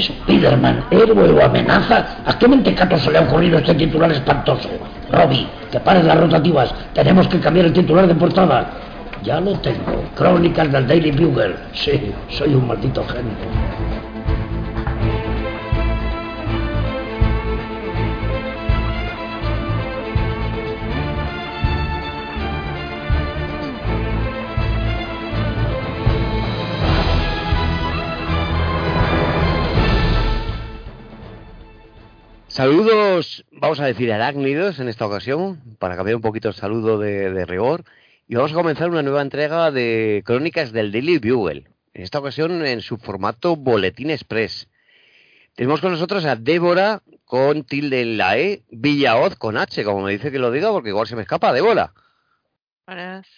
Spiderman, héroe o amenaza. ¿A qué mentecato se le ha ocurrido este titular espantoso? Robbie, que pares las rotativas. Tenemos que cambiar el titular de portada. Ya lo tengo. Crónicas del Daily Bugle. Sí, soy un maldito genio. Saludos, vamos a decir arácnidos en esta ocasión, para cambiar un poquito el saludo de, rigor. Y vamos a comenzar una nueva entrega de Crónicas del Daily Bugle. En esta ocasión en su formato Boletín Express. Tenemos con nosotros a Débora con tilde en la E, Villaoz con H, como me dice que lo diga, porque igual se me escapa, Débora.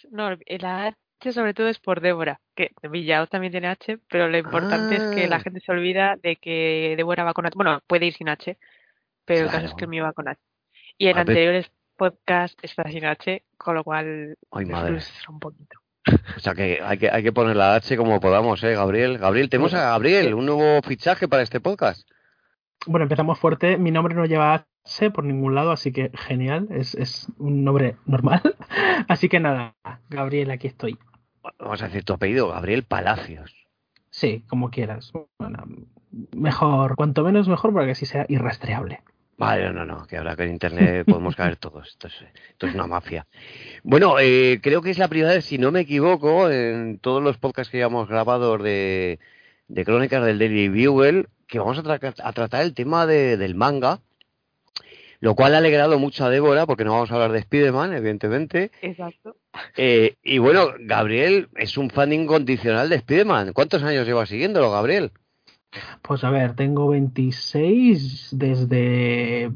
No, la H sobre todo es por Débora, que Villaoz también tiene H, pero lo importante es que la ah. gente se olvida de que Débora va con H. Bueno, puede ir sin H, pero el caso es que el mío va con H. Y en anteriores podcasts está sin H, con lo cual un poquito. O sea que hay, que hay que poner la H como podamos, ¿eh, Gabriel? Gabriel, tenemos a Gabriel, un nuevo fichaje para este podcast. Bueno, empezamos fuerte. Mi nombre no lleva H por ningún lado, así que genial. Es, es un nombre normal. así que nada, Gabriel, aquí estoy. Vamos a decir tu apellido, Gabriel Palacios. Sí, como quieras. Bueno, mejor, cuanto menos mejor para que así sea irrastreable. Vale, no, no, que ahora que en Internet podemos caer todos. Esto es, esto es una mafia. Bueno, eh, creo que es la primera vez, si no me equivoco, en todos los podcasts que hayamos grabado de, de crónicas del Daily Bugle, que vamos a, a tratar el tema de, del manga, lo cual ha alegrado mucho a Débora, porque no vamos a hablar de Spider-Man, evidentemente. Exacto. Eh, y bueno, Gabriel es un fan incondicional de Spider-Man. ¿Cuántos años lleva siguiéndolo, Gabriel? Pues a ver, tengo 26 desde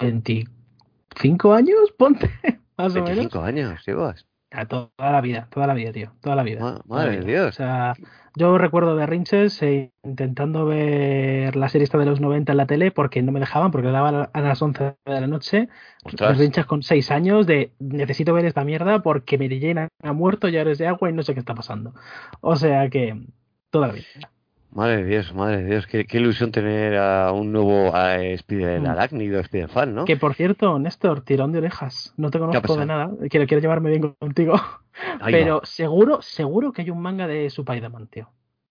25 años, ponte, más o menos. 25 años llevas. toda la vida, toda la vida, tío, toda la vida. madre de Dios. O sea, yo recuerdo de Rinches eh, intentando ver la serie esta de los 90 en la tele porque no me dejaban, porque daban a las 11 de la noche. Los Rinches con 6 años de necesito ver esta mierda porque me llena, ha muerto, ya eres de agua y no sé qué está pasando. O sea que, toda la vida. Madre de Dios, madre de Dios, qué, ilusión tener a un nuevo Spider mm. arácnido, Spider fan, ¿no? Que por cierto, Néstor, tirón de orejas, no te conozco de nada, quiero, quiero llevarme bien contigo, pero seguro, seguro que hay un manga de Spider-Man, tío.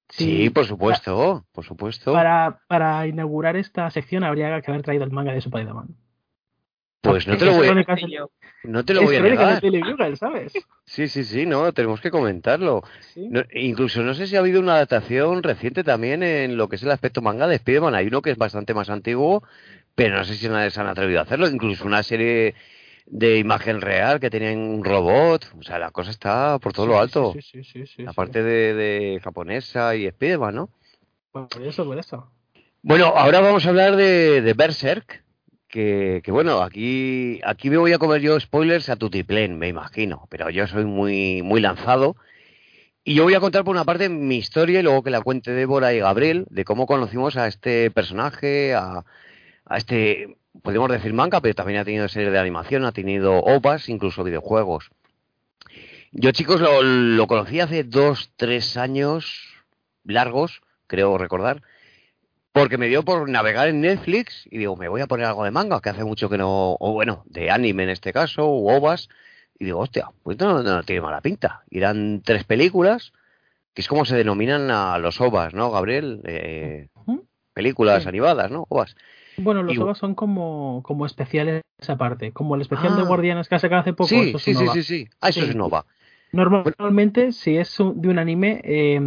Sí, por supuesto, por supuesto. Para, para inaugurar esta sección habría que haber traído el manga de Spider-Man. Pues no te lo voy a no te lo voy a negar. ¿sabes? Sí, sí, sí, no, tenemos que comentarlo. incluso no sé si ha habido una adaptación reciente también en lo que es el aspecto manga de Spider-Man. Hay uno que es bastante más antiguo, pero no sé si nadie se han atrevido a hacerlo. Incluso una serie de imagen real que tenían un robot. O sea, la cosa está por todo lo alto. Sí, sí, sí. Aparte de, de, japonesa y Spider-Man, ¿no? Por eso, por eso. Bueno, ahora vamos a hablar de, de Berserk que, bueno, aquí, aquí me voy a comer yo spoilers a tutiplén, me imagino, pero yo soy muy, muy lanzado. Y yo voy a contar por una parte mi historia y luego que la cuente Débora y Gabriel de cómo conocimos a este personaje, a, a este, podemos decir manga, pero también ha tenido series de animación, ha tenido ovas, incluso videojuegos. Yo, chicos, lo, lo conocí hace dos, tres años largos, creo recordar, porque me dio por navegar en Netflix y digo, me voy a poner algo de manga, que hace mucho que no, o bueno, de anime en este caso, o ovas, y digo, hostia, pues no, no, tiene mala pinta. Y eran tres películas, que es como se denominan a los ovas, ¿no, Gabriel? Eh, películas animadas, ¿no? Ovas. Bueno, los ovas son como, como especiales aparte, como el especial de ah. Guardianes que ha sacado hace poco. Sí, sí, sí, sí, sí, ah, eso es un ova. Normalmente, si es de un anime, eh,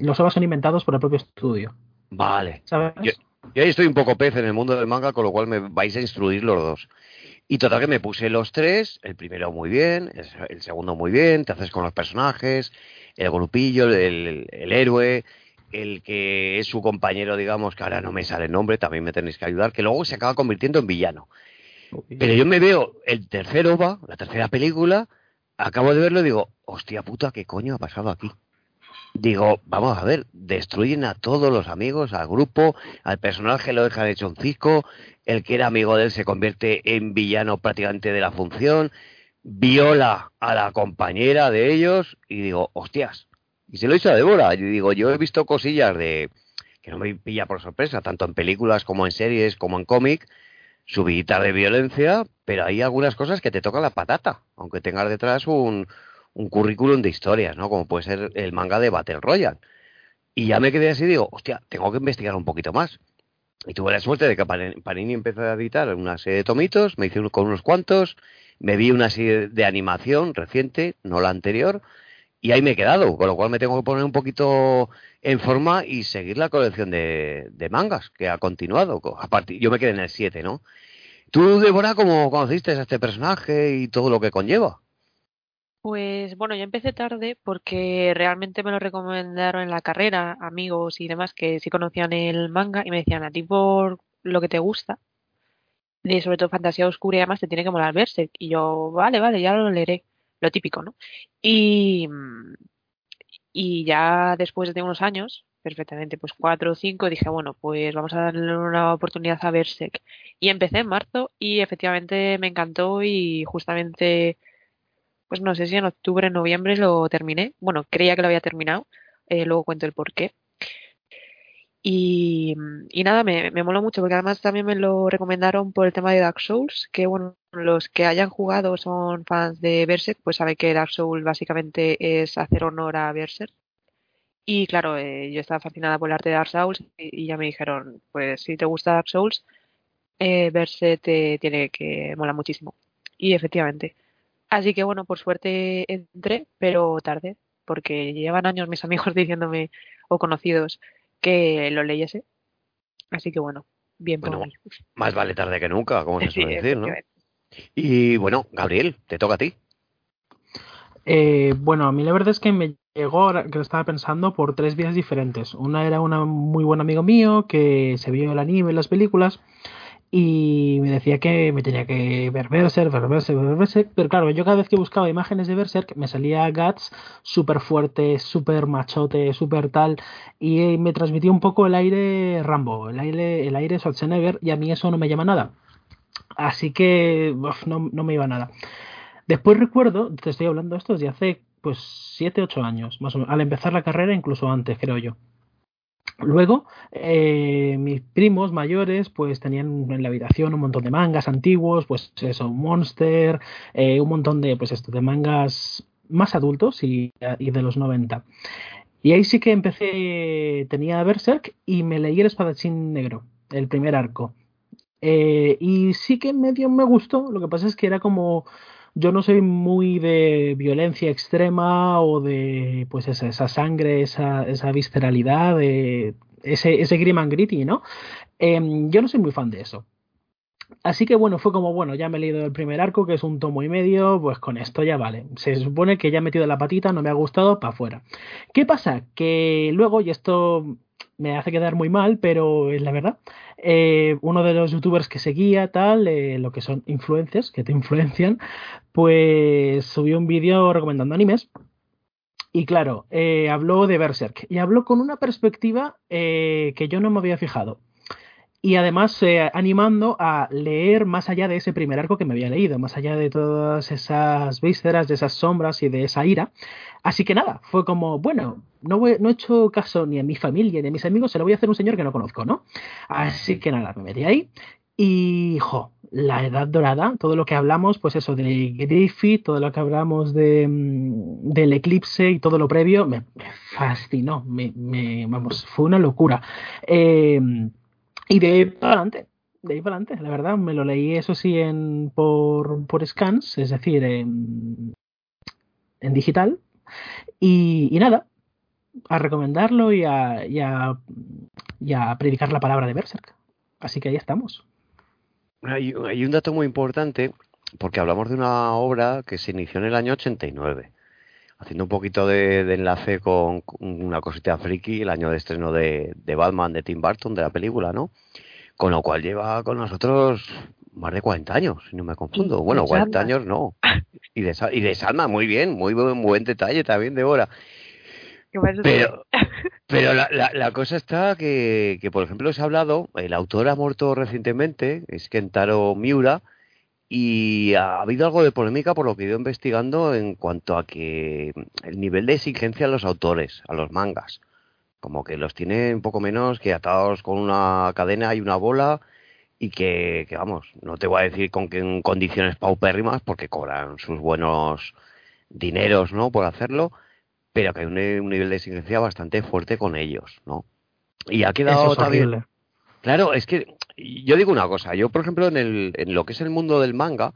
los ovas son inventados por el propio estudio. Vale. Yo, ahí estoy un poco pez en el mundo del manga, con lo cual me vais a instruir los dos. Y total que me puse los tres, el primero muy bien, el segundo muy bien, te haces con los personajes, el grupillo, el, héroe, el que es su compañero, digamos, que ahora no me sale el nombre, también me tenéis que ayudar, que luego se acaba convirtiendo en villano. Pero yo me veo el tercer OVA, la tercera película, acabo de verlo y digo, hostia puta, ¿qué coño ha pasado aquí? Digo, vamos a ver, destruyen a todos los amigos, al grupo, al personaje lo dejan hecho un cisco, el que era amigo de él se convierte en villano prácticamente de la función, viola a la compañera de ellos y digo, hostias, y se lo hizo a Débora, y digo, yo he visto cosillas de que no me pilla por sorpresa, tanto en películas como en series, como en cómic, subidita de violencia, pero hay algunas cosas que te tocan la patata, aunque tengas detrás un, un currículum de historias, ¿no? Como puede ser el manga de Battle Royale. Y ya me quedé así digo, hostia, tengo que investigar un poquito más. Y tuve la suerte de que Panini empezó a editar una serie de tomitos, me hice con unos cuantos, me vi una serie de animación reciente, no la anterior, y ahí me he quedado, con lo cual me tengo que poner un poquito en forma y seguir la colección de, mangas que ha continuado. Aparte, yo me quedé en el 7, ¿no? Tú, Débora, ¿cómo conociste a este personaje y todo lo que conlleva? Pues bueno, yo empecé tarde porque realmente me lo recomendaron en la carrera, amigos y demás que sí conocían el manga y me decían a ti por lo que te gusta, de sobre todo fantasía oscura y además te tiene que molar verse. Y yo, vale, vale, ya lo leeré, lo típico, ¿no? Y, y ya después de unos años, perfectamente, pues cuatro o cinco, dije, bueno, pues vamos a darle una oportunidad a Berserk. Y empecé en marzo y efectivamente me encantó y justamente, pues no sé si en octubre, noviembre lo terminé. Bueno, creía que lo había terminado, eh, luego cuento el por qué. Y, nada, me, me mucho porque además también me lo recomendaron por el tema de Dark Souls, que bueno, los que hayan jugado son fans de Berserk, pues saben que Dark Souls básicamente es hacer honor a Berserk. Y claro, eh, yo estaba fascinada por el arte de Dark Souls y, ya me dijeron, pues si te gusta Dark Souls, eh, Berserk te tiene que mola muchísimo. Y efectivamente. Así que bueno, por suerte entré, pero tarde, porque llevan años mis amigos diciéndome, o conocidos, que lo leyese. Así que bueno, bien por bueno, Más vale tarde que nunca, como se suele decir, ¿no? Y bueno, Gabriel, te toca a ti. Eh, bueno, a mí la verdad es que me llegó, que lo estaba pensando, por tres vías diferentes. Una era un muy buen amigo mío que se vio el anime en las películas y me decía que me tenía que ver Berserk, ver Berserk, ver Berserk, pero claro, yo cada vez que buscaba imágenes de Berserk me salía Guts súper fuerte, súper machote, súper tal, y me transmitía un poco el aire Rambo, el aire, el aire Schwarzenegger, y a mí eso no me llama nada. Así que no, no, me iba nada. Después recuerdo, te estoy hablando esto desde hace pues 7, 8 años, más o menos, al empezar la carrera, incluso antes, creo yo. Luego, eh, mis primos mayores, pues tenían en la habitación un montón de mangas antiguos, pues eso, Monster, eh, un montón de, pues esto, de mangas más adultos y, de los 90. Y ahí sí que empecé, tenía Berserk y me leí el espadachín negro, el primer arco. Eh, y sí que medio me gustó, lo que pasa es que era como yo no soy muy de violencia extrema o de pues esa, esa sangre, esa, esa visceralidad, de ese, ese grim and gritty, ¿no? Em, yo no soy muy fan de eso. Así que bueno, fue como, bueno, ya me he leído el primer arco, que es un tomo y medio, pues con esto ya vale. Se supone que ya he metido la patita, no me ha gustado, para afuera. ¿Qué pasa? Que luego, y esto me hace quedar muy mal, pero es la verdad. Eh, uno de los youtubers que seguía, tal, eh, lo que son influencers, que te influencian, pues subió un vídeo recomendando animes. Y claro, eh, habló de Berserk. Y habló con una perspectiva que yo no me había fijado y además animando a leer más allá de ese primer arco que me había leído, más allá de todas esas vísceras, de esas sombras y de esa ira. Así que nada, fue como, bueno, no, no he hecho caso ni a mi familia ni a mis amigos, se lo voy a hacer a un señor que no conozco, ¿no? Así que nada, me metí ahí y, jo, la edad dorada, todo lo que hablamos, pues eso, de Griffith, todo lo que hablamos de, mm, del eclipse y todo lo previo, me, fascinó, me, me, vamos, fue una locura. Eh, y de ahí para adelante, de ahí para adelante, la verdad, me lo leí eso sí en por, por scans, es decir, en digital. Y, nada, a recomendarlo y a, y, a, predicar la palabra de Berserk. Así que ahí estamos. Hay, hay, un dato muy importante, porque hablamos de una obra que se inició en el año 89 haciendo un poquito de, enlace con, una cosita friki, el año de estreno de, Batman de Tim Burton, de la película, ¿no? Con lo cual lleva con nosotros más de 40 años, si no me confundo. Bueno, 40 años no. Y de, y de Salma, muy bien, muy buen, buen detalle también de Hora. Pero, pero la, la, cosa está que, que, por ejemplo, se ha hablado, el autor ha muerto recientemente, es Kentaro Miura, y ha habido algo de polémica por lo que he ido investigando en cuanto a que el nivel de exigencia a los autores, a los mangas. Como que los tiene un poco menos que atados con una cadena y una bola y que, vamos, no te voy a decir con en condiciones paupérrimas porque cobran sus buenos dineros, ¿no? Por hacerlo, pero que hay un, nivel de exigencia bastante fuerte con ellos, ¿no? Y ha quedado también... Claro, es que yo digo una cosa, yo por ejemplo en, el, en lo que es el mundo del manga,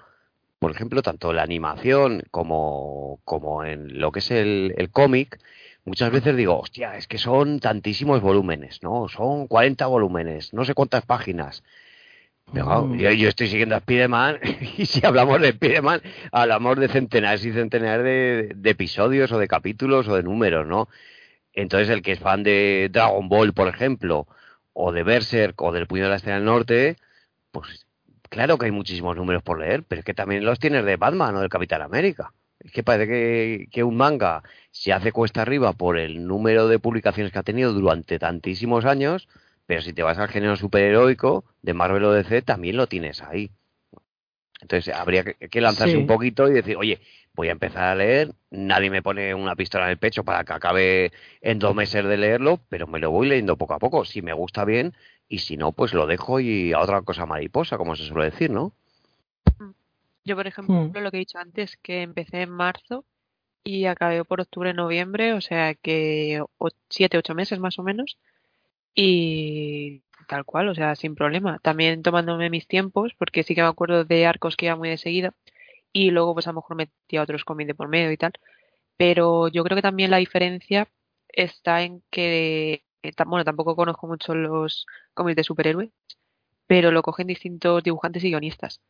por ejemplo, tanto la animación como, como en lo que es el, el cómic, muchas veces digo, hostia, es que son tantísimos volúmenes, ¿no? Son 40 volúmenes, no sé cuántas páginas. Mm. yo, estoy siguiendo a Spiderman y si hablamos de Spiderman, hablamos de centenares y centenares de, de, episodios o de capítulos o de números, ¿no? Entonces el que es fan de Dragon Ball, por ejemplo, o de Berserk o del Puño de la Estrella del Norte, pues claro que hay muchísimos números por leer, pero es que también los tienes de Batman o del Capitán América. Es que parece que, que, un manga se hace cuesta arriba por el número de publicaciones que ha tenido durante tantísimos años, pero si te vas al género superheroico de Marvel o DC, también lo tienes ahí. Entonces habría que, lanzarse un poquito y decir, oye, voy a empezar a leer, nadie me pone una pistola en el pecho para que acabe en dos meses de leerlo, pero me lo voy leyendo poco a poco, si me gusta bien, y si no, pues lo dejo y a otra cosa mariposa, como se suele decir, ¿no? Yo, por ejemplo, hmm. lo que he dicho antes, que empecé en marzo y acabé por octubre, noviembre, o sea que siete, ocho meses más o menos, y tal cual, o sea, sin problema. También tomándome mis tiempos, porque sí que me acuerdo de arcos que iba muy de seguida y luego pues a lo mejor metía otros cómics de por medio y tal. Pero yo creo que también la diferencia está en que, eh, bueno, tampoco conozco mucho los cómics de superhéroes, pero lo cogen distintos dibujantes y guionistas.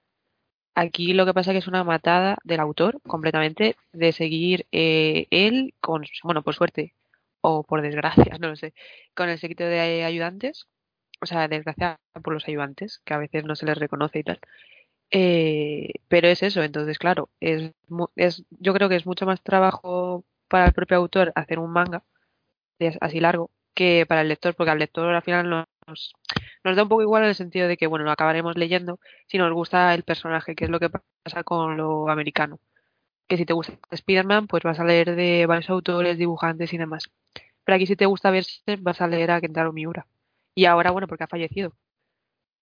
Aquí lo que pasa es que es una matada del autor completamente de seguir eh, él con, bueno, por suerte o por desgracia, no lo sé, con el séquito de ayudantes, o sea, desgracia por los ayudantes, que a veces no se les reconoce y tal. Eh, pero es eso, entonces, claro, es, es, yo creo que es mucho más trabajo para el propio autor hacer un manga así largo que para el lector, porque al lector al final nos, nos da un poco igual en el sentido de que, bueno, lo acabaremos leyendo si nos gusta el personaje, que es lo que pasa con lo americano. Que si te gusta Spider-Man, pues vas a leer de varios autores, dibujantes y demás. Pero aquí si te gusta verse, vas a leer a Kentaro Miura. Y ahora, bueno, porque ha fallecido.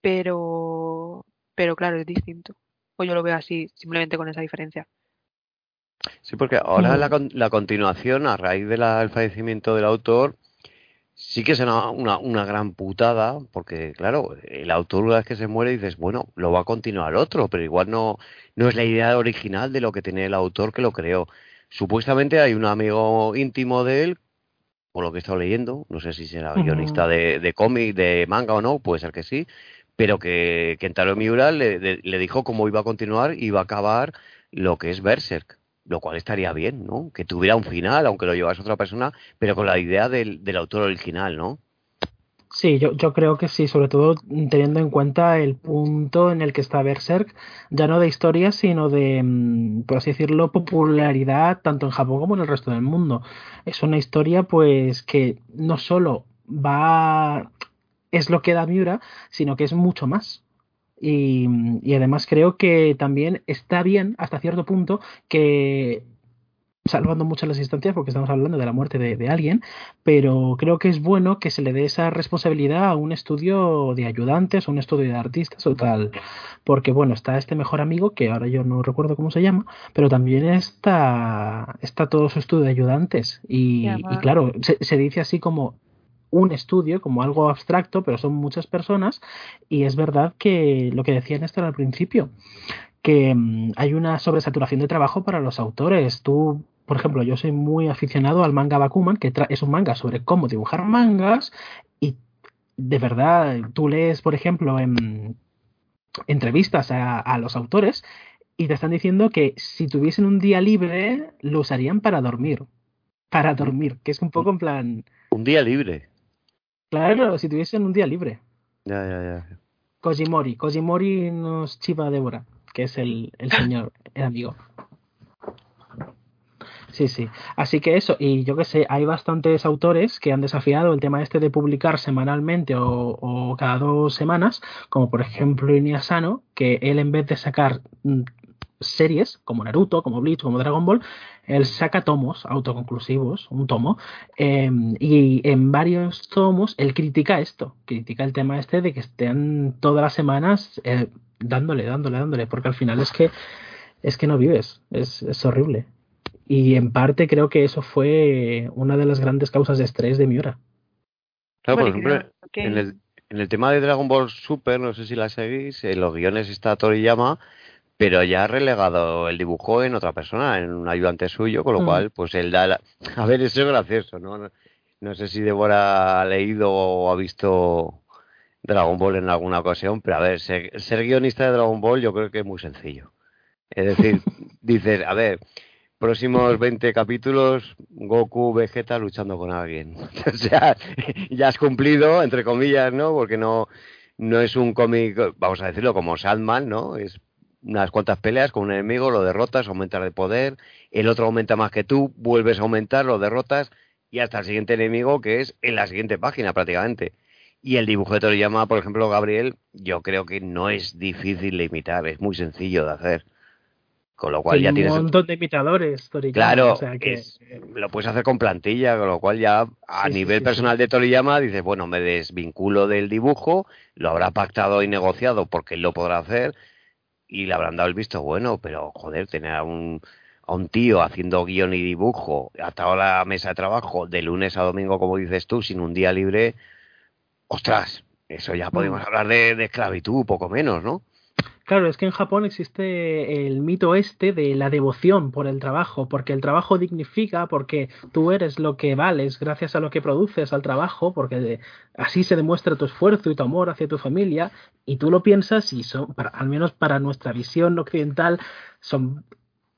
Pero, pero claro, es distinto. O yo lo veo así, simplemente con esa diferencia. Sí, porque ahora la, la, continuación, a raíz del fallecimiento del autor, sí que es una, una, gran putada, porque claro, el autor una vez que se muere dices, bueno, lo va a continuar otro, pero igual no, no es la idea original de lo que tenía el autor que lo creó. Supuestamente hay un amigo íntimo de él, por lo que he estado leyendo, no sé si será guionista de, de cómic, de manga o no, puede ser que sí, pero que Kentaro Miura le, le, dijo cómo iba a continuar y iba a acabar lo que es Berserk, lo cual estaría bien, ¿no? Que tuviera un final, aunque lo llevase otra persona, pero con la idea del, del autor original, ¿no? Sí, yo, yo creo que sí, sobre todo teniendo en cuenta el punto en el que está Berserk, ya no de historia, sino de, mm, por así decirlo, popularidad tanto en Japón como en el resto del mundo. Es una historia, pues, que no solo va es lo que da Miura, sino que es mucho más. Y, además creo que también está bien hasta cierto punto que salvando mucho las instancias porque estamos hablando de la muerte de, alguien, pero creo que es bueno que se le dé esa responsabilidad a un estudio de ayudantes, o un estudio de artistas o tal, porque bueno, está este mejor amigo que ahora yo no recuerdo cómo se llama, pero también está, está todo su estudio de ayudantes. Y, claro, se dice así como un estudio como algo abstracto, pero son muchas personas y es verdad que lo que decía Néstor al principio, que mm, hay una sobresaturación de trabajo para los autores. Tú, por ejemplo, yo soy muy aficionado al manga Bakuman, que es un manga sobre cómo dibujar mangas y de verdad tú lees, por ejemplo, en entrevistas a, a los autores y te están diciendo que si tuviesen un día libre lo usarían para dormir. Para dormir, que es un poco en plan... Un día libre. Claro, si tuviesen un día libre. Ya, ya, ya. Kojimori. Kojimori nos chiva Débora, que es el, el señor, el amigo. Sí, sí. Así que eso, y yo que sé, hay bastantes autores que han desafiado el tema este de publicar semanalmente o, o cada dos semanas, como por ejemplo Iniasano, que él en vez de sacar series, como Naruto, como Bleach, como Dragon Ball, él saca tomos autoconclusivos, un tomo, em, y en varios tomos él critica esto, critica el tema este de que estén todas las semanas eh, dándole, dándole, dándole, porque al final es que es que no vives, es, es horrible. Y en parte creo que eso fue una de las grandes causas de estrés de Miura. Claro, por ejemplo, en, el, en el tema de Dragon Ball Super, no sé si la seguís, en los guiones está Toriyama, pero ya ha relegado el dibujo en otra persona, en un ayudante suyo, con lo mm. cual, pues él da... La... A ver, eso es gracioso, ¿no? No sé si Débora ha leído o ha visto Dragon Ball en alguna ocasión, pero a ver, ser, ser guionista de Dragon Ball yo creo que es muy sencillo. Es decir, dices, a ver, próximos 20 capítulos, Goku, Vegeta luchando con alguien. o sea, ya has cumplido, entre comillas, ¿no? Porque no, no es un cómic, vamos a decirlo, como Sandman, ¿no? Es unas cuantas peleas con un enemigo, lo derrotas, aumentas de poder, el otro aumenta más que tú, vuelves a aumentar, lo derrotas y hasta el siguiente enemigo que es en la siguiente página prácticamente. Y el dibujo de Toriyama, por ejemplo, Gabriel, yo creo que no es difícil de imitar, es muy sencillo de hacer. Con lo cual ya tienes. Un montón de imitadores, Claro, lo puedes hacer con plantilla, con lo cual ya a nivel personal de Toriyama dices, bueno, me desvinculo del dibujo, lo habrá pactado y negociado porque él lo podrá hacer y le habrán dado el visto bueno, pero joder, tener a un, a un tío haciendo guion y dibujo, atado a la mesa de trabajo de lunes a domingo, como dices tú, sin un día libre, ostras, eso ya podemos mm. hablar de, de esclavitud, poco menos, ¿no? Claro, es que en Japón existe el mito este de la devoción por el trabajo, porque el trabajo dignifica, porque tú eres lo que vales gracias a lo que produces al trabajo, porque así se demuestra tu esfuerzo y tu amor hacia tu familia, y tú lo piensas y son, al menos para nuestra visión occidental, son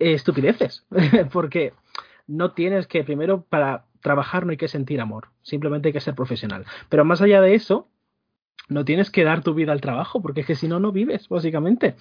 estupideces, porque no tienes que, primero, para trabajar no hay que sentir amor, simplemente hay que ser profesional. Pero más allá de eso, no tienes que dar tu vida al trabajo, porque es que si no, no vives, básicamente.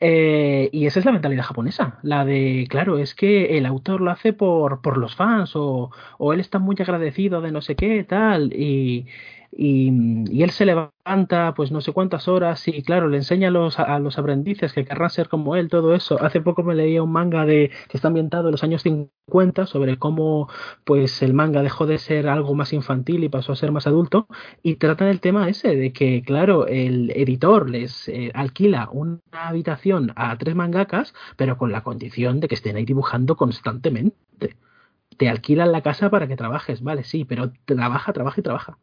Eh, y esa es la mentalidad japonesa, la de, claro, es que el autor lo hace por, por los fans, o, o él está muy agradecido de no sé qué, tal, y, y, él se levanta pues no sé cuántas horas y claro, le enseña a los, aprendices que querrán ser como él, todo eso. Hace poco me leía un manga de que está ambientado en los años 50 sobre cómo pues el manga dejó de ser algo más infantil y pasó a ser más adulto y trata del tema ese de que claro, el editor les eh, alquila una habitación a tres mangakas, pero con la condición de que estén ahí dibujando constantemente. Te alquilan la casa para que trabajes, vale, sí, pero trabaja, trabaja y trabaja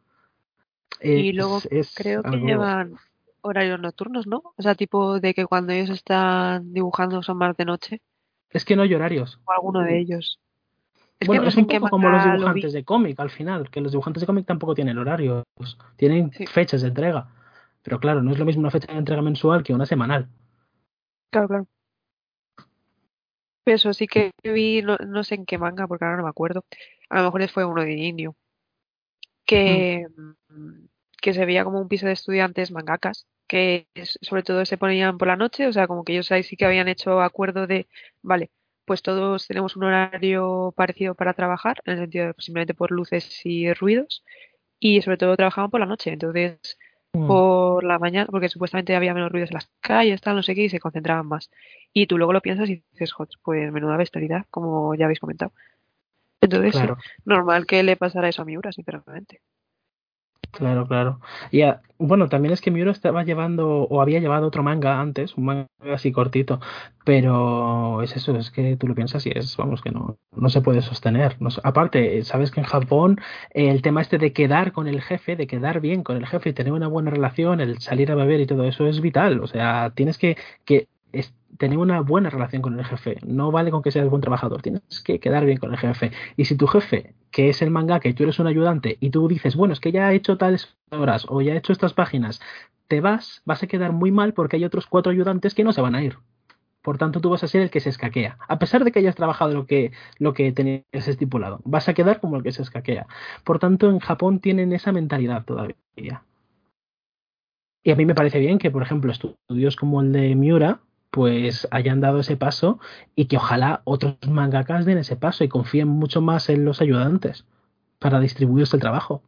y luego creo que llevan horarios nocturnos, ¿no? O sea, tipo de que cuando ellos están dibujando son más de noche. Es que no hay horarios. O alguno de ellos. Es bueno, es un poco como los dibujantes de cómic al final, que los dibujantes de cómic tampoco tienen horarios, tienen fechas de entrega. Pero claro, no es lo mismo una fecha de entrega mensual que una semanal. Claro, claro. Eso sí que vi, no, sé en qué manga, porque ahora no me acuerdo. A lo mejor fue uno de indio que, que se veía como un piso de estudiantes mangakas, que sobre todo se ponían por la noche, o sea, como que ellos ahí sí que habían hecho acuerdo de, vale, pues todos tenemos un horario parecido para trabajar, en el sentido de pues, simplemente por luces y ruidos, y sobre todo trabajaban por la noche, entonces mm. por la mañana, porque supuestamente había menos ruidos en las calles, tal, no sé qué, y se concentraban más. Y tú luego lo piensas y dices, joder, pues menuda bestialidad, como ya habéis comentado. Entonces, normal que le pasara eso a Miura, sinceramente. Claro, claro. Y bueno, también es que Miura estaba llevando o había llevado otro manga antes, un manga así cortito, pero es eso, es que tú lo piensas y es, vamos, que no, no se puede sostener. aparte, sabes que en Japón el tema este de quedar con el jefe, de quedar bien con el jefe y tener una buena relación, el salir a beber y todo eso es vital. O sea, tienes que, que tener una buena relación con el jefe. No vale con que seas buen trabajador, tienes que quedar bien con el jefe. Y si tu jefe, que es el manga, que tú eres un ayudante, y tú dices, bueno, es que ya he hecho tales horas o ya he hecho estas páginas, te vas, vas a quedar muy mal porque hay otros cuatro ayudantes que no se van a ir. Por tanto, tú vas a ser el que se escaquea. A pesar de que hayas trabajado lo que, lo que tenías estipulado, vas a quedar como el que se escaquea. Por tanto, en Japón tienen esa mentalidad todavía. Y a mí me parece bien que, por ejemplo, estudios como el de Miura, pues hayan dado ese paso y que ojalá otros mangakas den ese paso y confíen mucho más en los ayudantes para distribuirse el trabajo.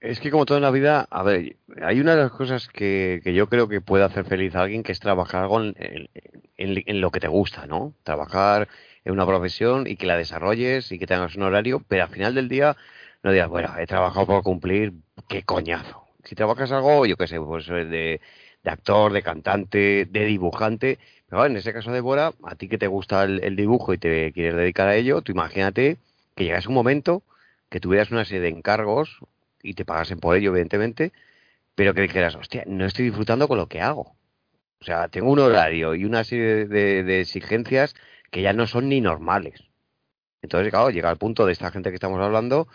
Es que como toda la vida, a ver, hay una de las cosas que, que yo creo que puede hacer feliz a alguien que es trabajar algo en, en, lo que te gusta, ¿no? Trabajar en una profesión y que la desarrolles y que tengas un horario, pero al final del día no digas, bueno, he trabajado por cumplir, qué coñazo. Si trabajas algo, yo qué sé, pues de, de actor, de cantante, de dibujante, pero en ese caso de Bora, a ti que te gusta el, dibujo y te quieres dedicar a ello, tú imagínate que llegase un momento que tuvieras una serie de encargos y te pagasen por ello, evidentemente, pero que dijeras, hostia, no estoy disfrutando con lo que hago. O sea, tengo un horario y una serie de, exigencias que ya no son ni normales. Entonces, claro, llega al punto de esta gente que estamos hablando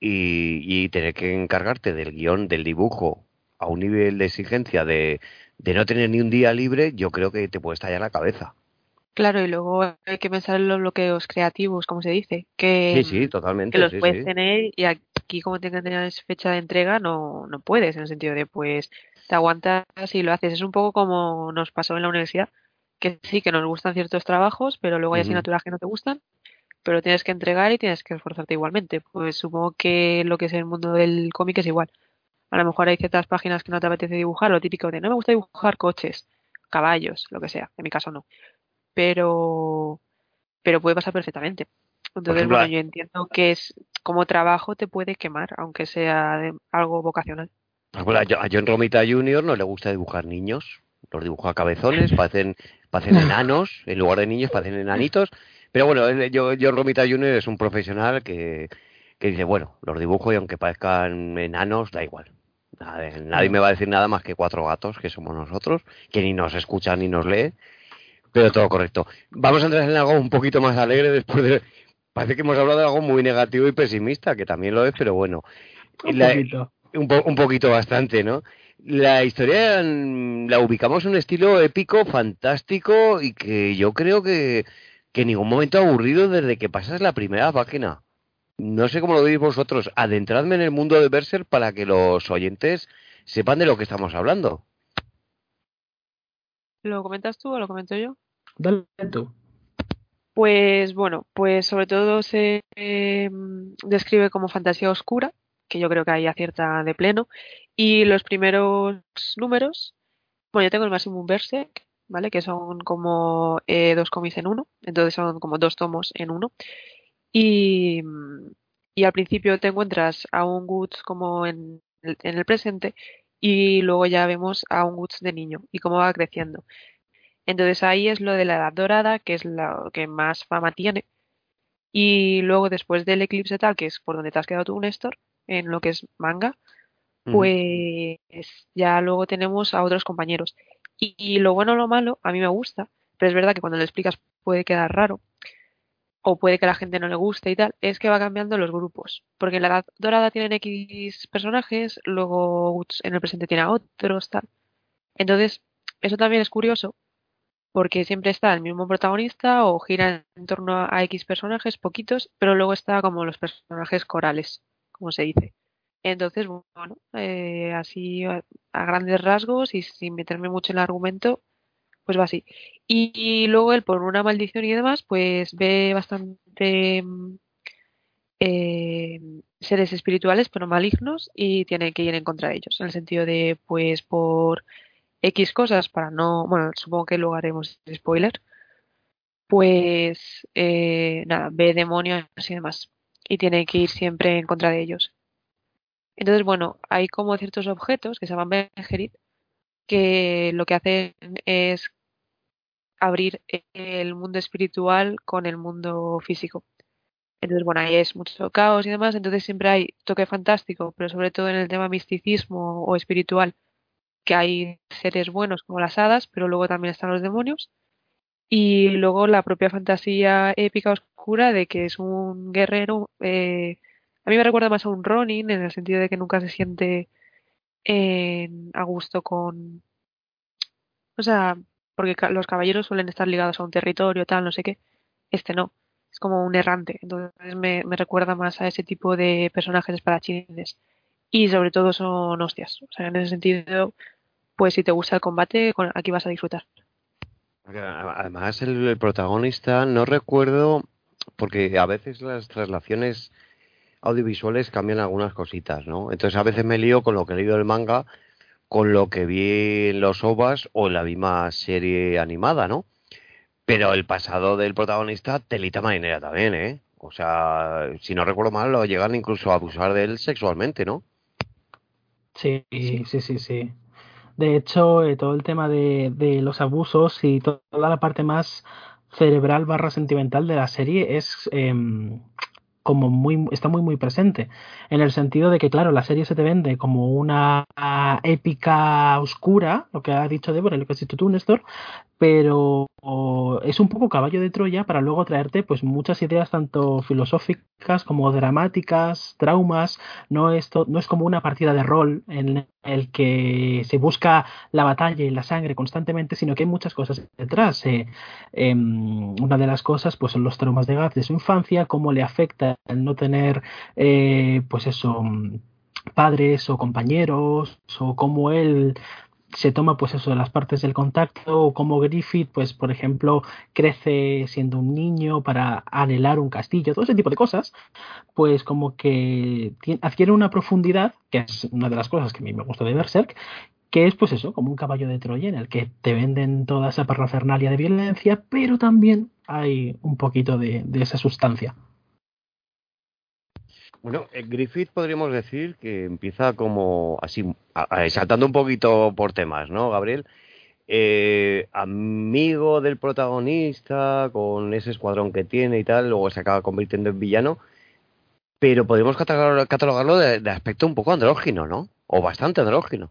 y, y tener que encargarte del guion, del dibujo, a un nivel de exigencia de, de no tener ni un día libre, yo creo que te puede estallar la cabeza. Claro, y luego hay que pensar en los bloqueos creativos, como se dice, que, sí, sí, totalmente, que los puedes tener y aquí como tengas fecha de entrega no, no puedes, en el sentido de pues te aguantas y lo haces. Es un poco como nos pasó en la universidad, que sí que nos gustan ciertos trabajos, pero luego hay asignaturas que no te gustan, pero tienes que entregar y tienes que esforzarte igualmente. Pues supongo que lo que es el mundo del cómic es igual. A lo mejor hay ciertas páginas que no te apetece dibujar, lo típico de no me gusta dibujar coches, caballos, lo que sea. En mi caso no. Pero, pero puede pasar perfectamente. Entonces, bueno, yo entiendo que es como trabajo te puede quemar, aunque sea algo vocacional. a John Romita Jr. no le gusta dibujar niños, los dibuja cabezones, parecen, parecen enanos, en lugar de niños parecen enanitos. Pero bueno, John Romita Jr. es un profesional que, que dice, bueno, los dibujo y aunque parezcan enanos, da igual. Nadie, me va a decir nada más que cuatro gatos, que somos nosotros, que ni nos escucha ni nos lee, pero todo correcto. Vamos a entrar en algo un poquito más alegre después de... Parece que hemos hablado de algo muy negativo y pesimista, que también lo es, pero bueno. Un poquito. Un, poquito bastante, ¿no? La historia la ubicamos en un estilo épico, fantástico y que yo creo que, que en ningún momento aburrido desde que pasas la primera página no sé cómo lo veis vosotros, adentradme en el mundo de Berser para que los oyentes sepan de lo que estamos hablando. ¿Lo comentas tú o lo comento yo? Dale tú. Pues bueno, pues sobre todo se em, describe como fantasía oscura, que yo creo que ahí acierta de pleno. Y los primeros números, bueno, yo tengo el Maximum Berserk, ¿vale? Que son como eh, dos cómics en uno, entonces son como dos tomos en uno. Y, y al principio te encuentras a un Guts como en el, en el presente y luego ya vemos a un Guts de niño y cómo va creciendo. Entonces ahí es lo de la edad dorada, que es lo que más fama tiene. Y luego después del eclipse tal, que es por donde te has quedado tú, Néstor, en lo que es manga, pues ya luego tenemos a otros compañeros. Y, y, lo bueno o lo malo, a mí me gusta, pero es verdad que cuando lo explicas puede quedar raro, o puede que a la gente no le guste y tal, es que va cambiando los grupos. Porque en la edad dorada tienen X personajes, luego en el presente tiene a otros, tal. Entonces, eso también es curioso, porque siempre está el mismo protagonista o gira en torno a X personajes, poquitos, pero luego está como los personajes corales, como se dice. Entonces, bueno, eh, así a, grandes rasgos y sin meterme mucho en el argumento, pues va así. Y, luego él, por una maldición y demás, pues ve bastante mm, eh, seres espirituales, pero malignos, y tiene que ir en contra de ellos, en el sentido de, pues, por X cosas, para no, bueno, supongo que luego haremos spoiler, pues, eh, nada, ve demonios y demás, y tiene que ir siempre en contra de ellos. Entonces, bueno, hay como ciertos objetos que se llaman Bengerit, que lo que hacen es abrir el mundo espiritual con el mundo físico. Entonces, bueno, ahí es mucho caos y demás, entonces siempre hay toque fantástico, pero sobre todo en el tema misticismo o espiritual, que hay seres buenos como las hadas, pero luego también están los demonios. Y luego la propia fantasía épica oscura de que es un guerrero. Eh, a mí me recuerda más a un Ronin, en el sentido de que nunca se siente a gusto con. O sea, porque los caballeros suelen estar ligados a un territorio, tal, no sé qué. Este no, es como un errante. Entonces me, recuerda más a ese tipo de personajes espadachines. Y sobre todo son hostias. O sea, en ese sentido, pues si te gusta el combate, aquí vas a disfrutar. Además, el, protagonista, no recuerdo, porque a veces las traslaciones audiovisuales cambian algunas cositas, ¿no? Entonces a veces me lío con lo que he leído del manga, con lo que vi en los OVAs o en la misma serie animada, ¿no? Pero el pasado del protagonista, telita marinera también, ¿eh? O sea, si no recuerdo mal, lo llegan incluso a abusar de él sexualmente, ¿no? Sí, sí, sí, sí. De hecho, eh, todo el tema de, los abusos y toda la parte más cerebral barra sentimental de la serie es em, como muy está muy muy presente. En el sentido de que claro la serie se te vende como una épica oscura lo que ha dicho Débora lo que has dicho tú Néstor pero es un poco caballo de Troya para luego traerte pues muchas ideas tanto filosóficas como dramáticas, traumas, no es, no es como una partida de rol en el que se busca la batalla y la sangre constantemente, sino que hay muchas cosas detrás. Eh, em, una de las cosas pues son los traumas de Gav de su infancia, cómo le afecta el no tener eh, pues eso padres o compañeros o cómo él se toma pues eso de las partes del contacto o como Griffith pues por ejemplo crece siendo un niño para anhelar un castillo todo ese tipo de cosas pues como que adquiere una profundidad que es una de las cosas que a mí me gusta de Berserk que es pues eso como un caballo de Troya en el que te venden toda esa parafernalia de violencia pero también hay un poquito de esa sustancia bueno, el Griffith podríamos decir que empieza como así, saltando un poquito por temas, ¿no, Gabriel? Eh, amigo del protagonista, con ese escuadrón que tiene y tal, luego se acaba convirtiendo en villano, pero podemos catalogarlo de, aspecto un poco andrógino, ¿no? O bastante andrógino.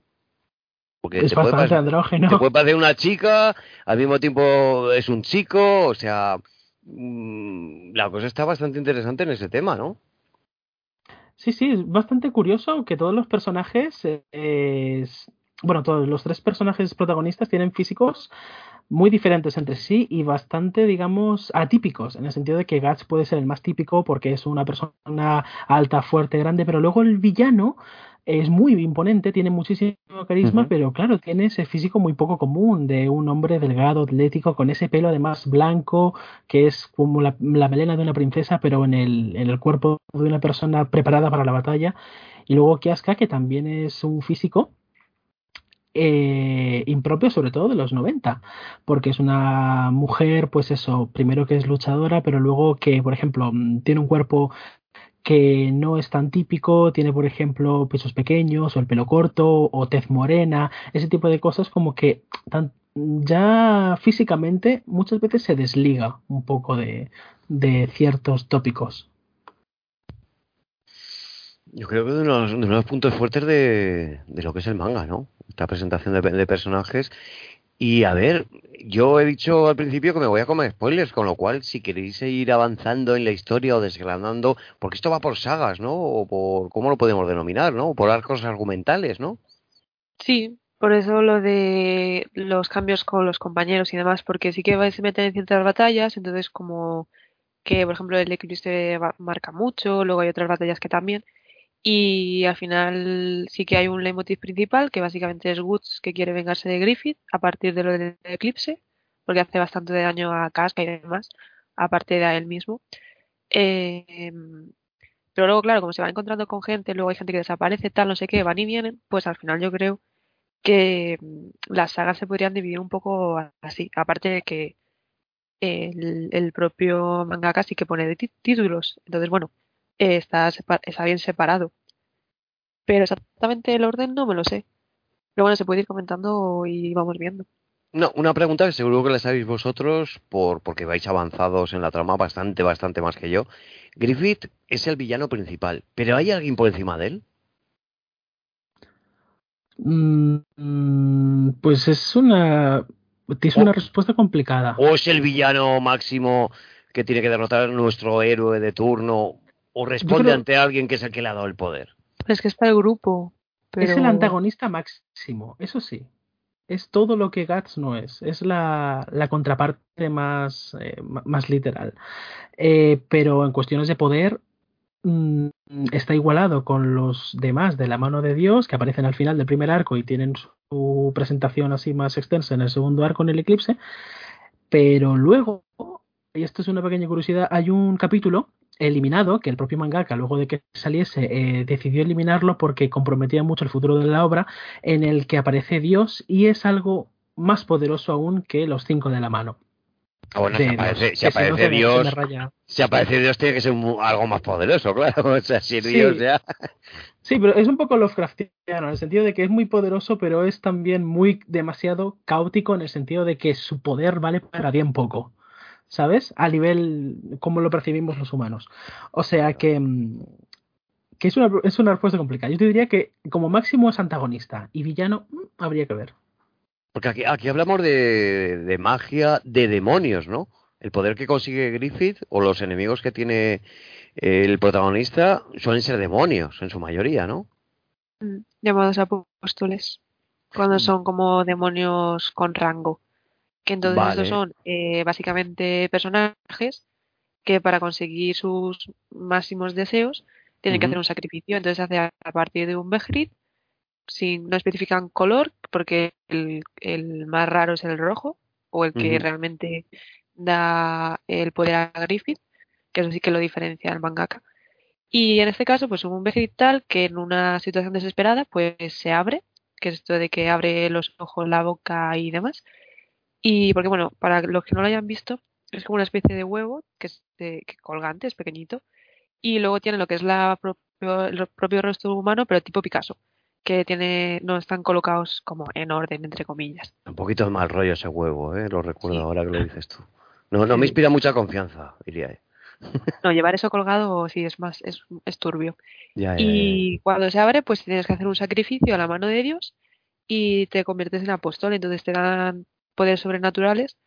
Porque es bastante andrógino. Se puede parecer una chica, al mismo tiempo es un chico, o sea, mm, la cosa está bastante interesante en ese tema, ¿no? Sí, sí, es bastante curioso que todos los personajes, eh, bueno, todos los tres personajes protagonistas tienen físicos muy diferentes entre sí y bastante, digamos, atípicos, en el sentido de que Guts puede ser el más típico porque es una persona alta, fuerte, grande, pero luego el villano es muy imponente, tiene muchísimo carisma, pero claro, tiene ese físico muy poco común de un hombre delgado, atlético, con ese pelo además blanco, que es como la, melena de una princesa, pero en el, en el cuerpo de una persona preparada para la batalla. Y luego Kiaska, que también es un físico eh, impropio sobre todo de los 90, porque es una mujer, pues eso, primero que es luchadora, pero luego que, por ejemplo, tiene un cuerpo que no es tan típico, tiene por ejemplo pesos pequeños o el pelo corto o tez morena, ese tipo de cosas como que ya físicamente muchas veces se desliga un poco de, de ciertos tópicos. Yo creo que de unos, de unos puntos fuertes de, de, lo que es el manga, ¿no? Esta presentación de personajes y a ver, yo he dicho al principio que me voy a comer spoilers, con lo cual si queréis ir avanzando en la historia o desgranando, porque esto va por sagas, ¿no? O por, ¿cómo lo podemos denominar, ¿no? Por arcos argumentales, ¿no? Sí, por eso lo de los cambios con los compañeros y demás, porque sí que vais a meter en ciertas batallas, entonces como que, por ejemplo, el eclipse marca mucho, luego hay otras batallas que también, y al final sí que hay un leitmotiv principal, que básicamente es Woods que quiere vengarse de Griffith a partir de lo del eclipse, porque hace bastante daño a Casca y demás, aparte de él mismo. Eh, pero luego, claro, como se va encontrando con gente, luego hay gente que desaparece, tal, no sé qué, van y vienen, pues al final yo creo que mm, las sagas se podrían dividir un poco así, aparte de que el, el propio mangaka sí que pone de títulos. Entonces, bueno, está, está bien separado. Pero exactamente el orden no me lo sé. Pero bueno, se puede ir comentando y vamos viendo. No, una pregunta que seguro que la sabéis vosotros por, porque vais avanzados en la trama bastante, bastante más que yo. Griffith es el villano principal, pero ¿hay alguien por encima de él? Mm, pues es una, es una respuesta complicada. ¿O es el villano máximo que tiene que derrotar a nuestro héroe de turno o responde ante alguien que es el que le ha dado el poder. Es que está el grupo. Es el antagonista máximo, eso sí. Es todo lo que Guts no es. Es la, la contraparte más, eh, más literal. Eh, pero en cuestiones de poder mm, está igualado con los demás de la mano de Dios que aparecen al final del primer arco y tienen su presentación así más extensa en el segundo arco en el eclipse. Pero luego, y esto es una pequeña curiosidad, hay un capítulo eliminado, que el propio mangaka, luego de que saliese, eh, decidió eliminarlo porque comprometía mucho el futuro de la obra, en el que aparece Dios y es algo más poderoso aún que los cinco de la mano. Ah, bueno, si aparece, si aparece Dios, si aparece Dios tiene que ser algo más poderoso, claro. O sea, si Dios ya. Sí, pero es un poco Lovecraftiano, en el sentido de que es muy poderoso, pero es también muy demasiado caótico en el sentido de que su poder vale para bien poco. ¿Sabes? A nivel como lo percibimos los humanos. O sea que, mm, que es, una, es una respuesta complicada. Yo te diría que como máximo es antagonista y villano mm, habría que ver. Porque aquí, aquí hablamos de, de magia de demonios, ¿no? El poder que consigue Griffith o los enemigos que tiene el protagonista suelen ser demonios en su mayoría, ¿no? Mm, llamados apóstoles, cuando son como demonios con rango. Que entonces estos son eh, básicamente personajes que para conseguir sus máximos deseos tienen que hacer un sacrificio. Entonces se hace a partir de un Behrit, sin, no especifican color, porque el, el, más raro es el rojo, o el que realmente da el poder a Griffith que eso sí que lo diferencia el mangaka. Y en este caso, pues un tal que en una situación desesperada, pues se abre, que es esto de que abre los ojos, la boca y demás. Y porque, bueno, para los que no lo hayan visto, es como una especie de huevo que es de, colgante, es pequeñito. Y luego tiene lo que es la propio, el propio rostro humano, pero tipo Picasso, que tiene no están colocados como en orden, entre comillas. Un poquito mal rollo ese huevo, ¿eh? lo recuerdo ahora que lo dices tú. No, no me inspira mucha confianza, diría. No, llevar eso colgado sí es más, es, turbio. y cuando se abre, pues tienes que hacer un sacrificio a la mano de Dios y te conviertes en apóstol. Entonces te dan poderes sobrenaturales,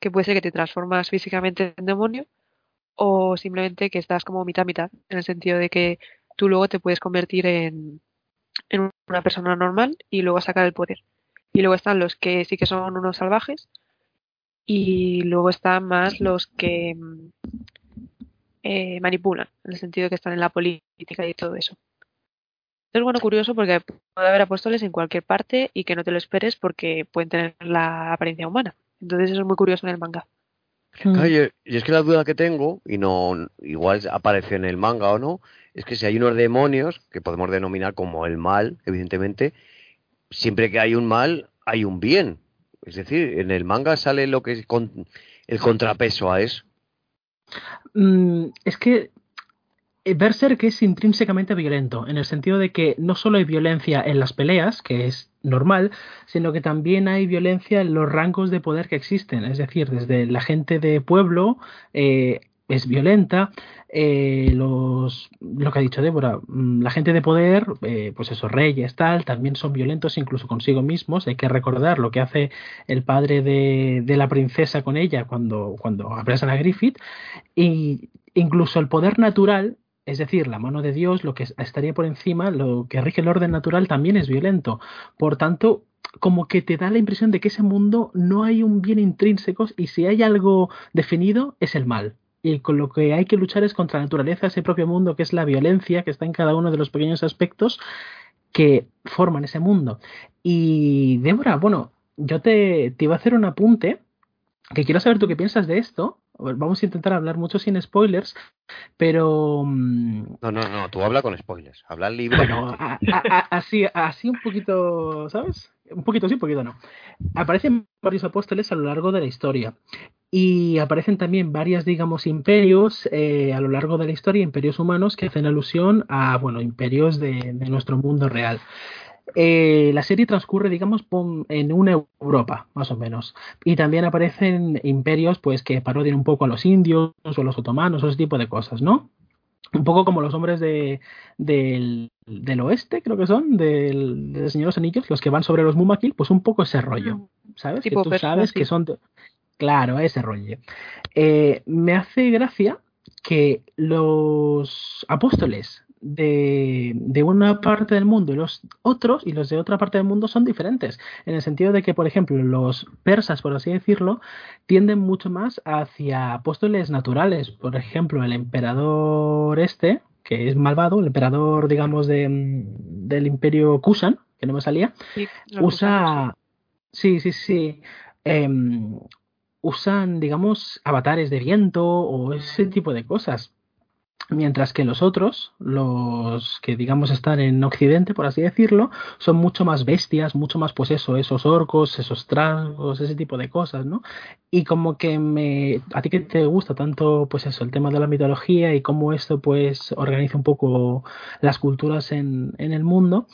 que puede ser que te transformas físicamente en demonio o simplemente que estás como mitad mitad, en el sentido de que tú luego te puedes convertir en, en una persona normal y luego sacar el poder. Y luego están los que sí que son unos salvajes y luego están más los que eh, manipulan, en el sentido de que están en la política y todo eso. Es bueno, curioso porque puede haber apóstoles en cualquier parte y que no te lo esperes porque pueden tener la apariencia humana. Entonces eso es muy curioso en el manga. Hmm. y es que la duda que tengo, y no igual aparece en el manga o no, es que si hay unos demonios, que podemos denominar como el mal, evidentemente, siempre que hay un mal, hay un bien. Es decir, en el manga sale lo que es el contrapeso a eso. Mm, es que Berserk es intrínsecamente violento, en el sentido de que no solo hay violencia en las peleas, que es normal, sino que también hay violencia en los rangos de poder que existen. Es decir, desde la gente de pueblo eh, es violenta. Eh, los, lo que ha dicho Débora, mm, la gente de poder, eh, pues esos reyes, tal, también son violentos incluso consigo mismos. Hay que recordar lo que hace el padre de, de la princesa con ella cuando, cuando apresan a Griffith. Y incluso el poder natural, es decir, la mano de Dios, lo que estaría por encima, lo que rige el orden natural, también es violento. Por tanto, como que te da la impresión de que ese mundo no hay un bien intrínseco y si hay algo definido es el mal y con lo que hay que luchar es contra la naturaleza, ese propio mundo que es la violencia que está en cada uno de los pequeños aspectos que forman ese mundo. Y Débora, bueno, yo te, iba a hacer un apunte que quiero saber tú qué piensas de esto. Vamos a intentar hablar mucho sin spoilers, pero... Mm, no, no, no, tú habla con spoilers, habla libre. Bueno, así, así un poquito, ¿sabes? Un poquito sí, un poquito no. Aparecen varios apóstoles a lo largo de la historia y aparecen también varias, digamos, imperios eh, a lo largo de la historia, imperios humanos que hacen alusión a, bueno, imperios de, nuestro mundo real. Eh, la serie transcurre, digamos, en una Europa, más o menos. Y también aparecen imperios, pues, que parodian un poco a los indios o a los otomanos o ese tipo de cosas, ¿no? Un poco como los hombres de, del, del oeste, creo que son, del, de Señor los Anillos, los que van sobre los Mumakil, pues un poco ese rollo, ¿sabes? que tú sabes que son Claro, ese rollo. Eh, me hace gracia que los apóstoles de, de, una parte del mundo y los otros y los de otra parte del mundo son diferentes. En el sentido de que, por ejemplo, los persas, por así decirlo, tienden mucho más hacia apóstoles naturales. Por ejemplo, el emperador este, que es malvado, el emperador, digamos, de, del imperio Kusan, que no me salía, usa... Sí, sí, sí. Em, usan, digamos, avatares de viento o ese tipo de cosas. Mientras que los otros, los que digamos están en Occidente, por así decirlo, son mucho más bestias, mucho más pues eso, esos orcos, esos trangos, ese tipo de cosas, ¿no? Y como que me, a ti que te gusta tanto pues eso, el tema de la mitología y cómo esto pues organiza un poco las culturas en, en el mundo,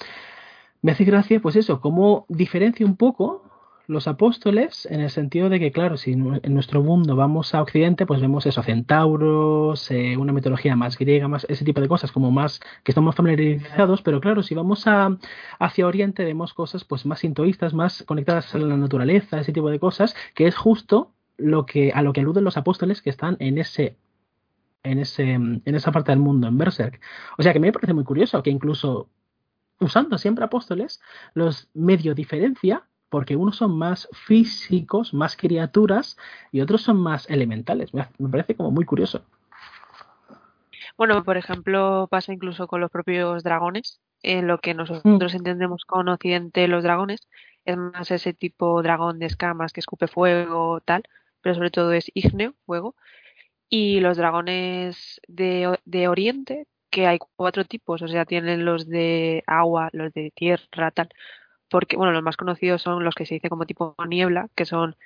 me hace gracia pues eso, cómo diferencia un poco los apóstoles en el sentido de que, claro, si en nuestro mundo vamos a Occidente, pues vemos eso, centauros, eh, una mitología más griega, más ese tipo de cosas, como más que estamos familiarizados, pero claro, si vamos a, hacia Oriente vemos cosas pues más sintoístas, más conectadas a la naturaleza, ese tipo de cosas, que es justo lo que a lo que aluden los apóstoles que están en ese en ese en esa parte del mundo en Berserk. O sea que me parece muy curioso que incluso usando siempre apóstoles los medio diferencia porque unos son más físicos, más criaturas, y otros son más elementales. Me, parece como muy curioso. Bueno, por ejemplo, pasa incluso con los propios dragones. En lo que nosotros mm. entendemos con Occidente los dragones es más ese tipo dragón de escamas que escupe fuego, tal, pero sobre todo es ígneo, fuego. Y los dragones de, de Oriente, que hay cuatro tipos, o sea, tienen los de agua, los de tierra, tal, porque, bueno, los más conocidos son los que se dice como tipo niebla, que son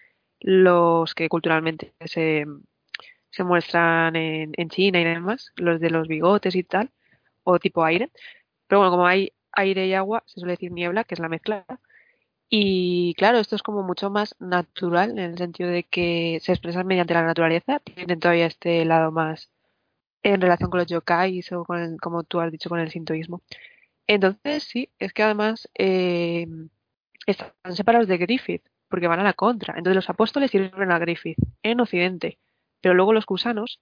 los que culturalmente se, se muestran en, en China y demás, los de los bigotes y tal, o tipo aire. Pero bueno, como hay aire y agua, se suele decir niebla, que es la mezcla. Y claro, esto es como mucho más natural en el sentido de que se expresan mediante la naturaleza, tienen todavía este lado más en relación con los yokais o con como tú has dicho, con el sintoísmo. Entonces, sí, es que además eh, están separados de Griffith, porque van a la contra. Entonces los apóstoles sirven a Griffith en Occidente, pero luego los cusanos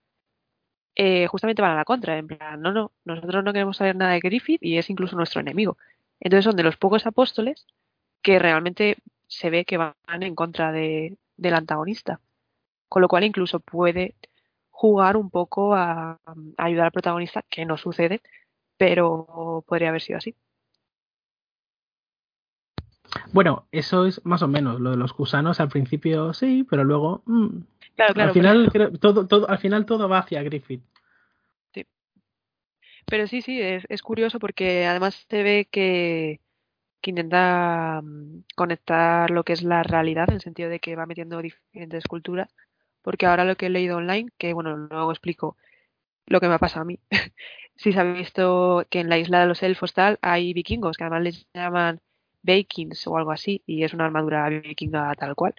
eh, justamente van a la contra, en plan, no, no, nosotros no queremos saber nada de Griffith y es incluso nuestro enemigo. Entonces son de los pocos apóstoles que realmente se ve que van en contra de, del antagonista. Con lo cual incluso puede jugar un poco a ayudar al protagonista, que no sucede, pero podría haber sido así. Bueno, eso es más o menos lo de los gusanos al principio sí, pero luego mm, claro, claro, al final todo, todo, al final todo va hacia Griffith. Sí. Pero sí, sí, es, es curioso porque además se ve que, que intenta mm, conectar lo que es la realidad en el sentido de que va metiendo diferentes culturas, porque ahora lo que he leído online, que bueno, luego explico lo que me ha pasado a mí, si se ha visto que en la isla de los elfos tal hay vikingos, que además les llaman Vikings o algo así, y es una armadura vikinga tal cual.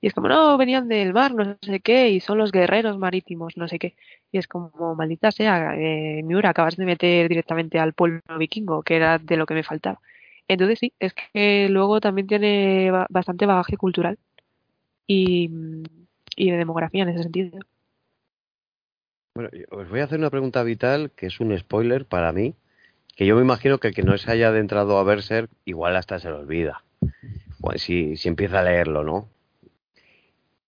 Y es como, no, venían del mar, no sé qué, y son los guerreros marítimos, no sé qué. Y es como, maldita sea, eh, Miura, acabas de meter directamente al pueblo vikingo, que era de lo que me faltaba. Entonces sí, es que luego también tiene bastante bagaje cultural y, y de demografía en ese sentido. Bueno, os voy a hacer una pregunta vital que es un spoiler para mí, que yo me imagino que el que no se haya adentrado a Berserk igual hasta se lo olvida. si, si empieza a leerlo, ¿no?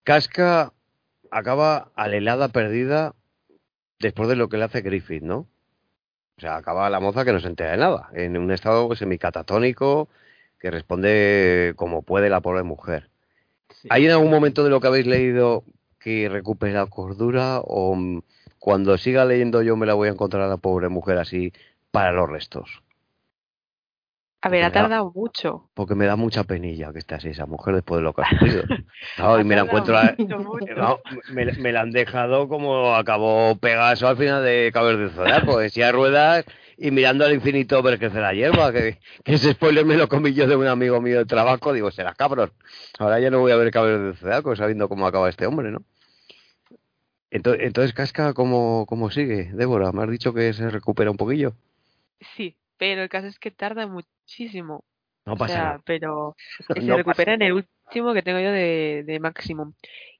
Casca acaba alelada perdida después de lo que le hace Griffith, ¿no? O sea, acaba la moza que no se entera de nada, en un estado semicatatónico que responde como puede la pobre mujer. ¿Hay en algún momento de lo que habéis leído que recupera cordura o cuando siga leyendo yo me la voy a encontrar a la pobre mujer así para los restos. A ver, ha tardado mucho. Porque me da mucha penilla que esté así esa mujer después de lo que ha sufrido. y me la encuentro. me, la han dejado como acabó Pegaso al final de Caber de Zodar, pues si hay ruedas y mirando al infinito ver crecer la hierba, que, ese spoiler me lo comí yo de un amigo mío de trabajo, digo, será cabrón. Ahora ya no voy a ver Caber de Zodar, sabiendo cómo acaba este hombre, ¿no? Entonces, entonces Casca, ¿cómo, ¿cómo sigue? Débora, me has dicho que se recupera un poquillo. Sí, pero el caso es que tarda muchísimo. No pasa nada. Pero se recupera en el último que tengo yo de, de Maximum.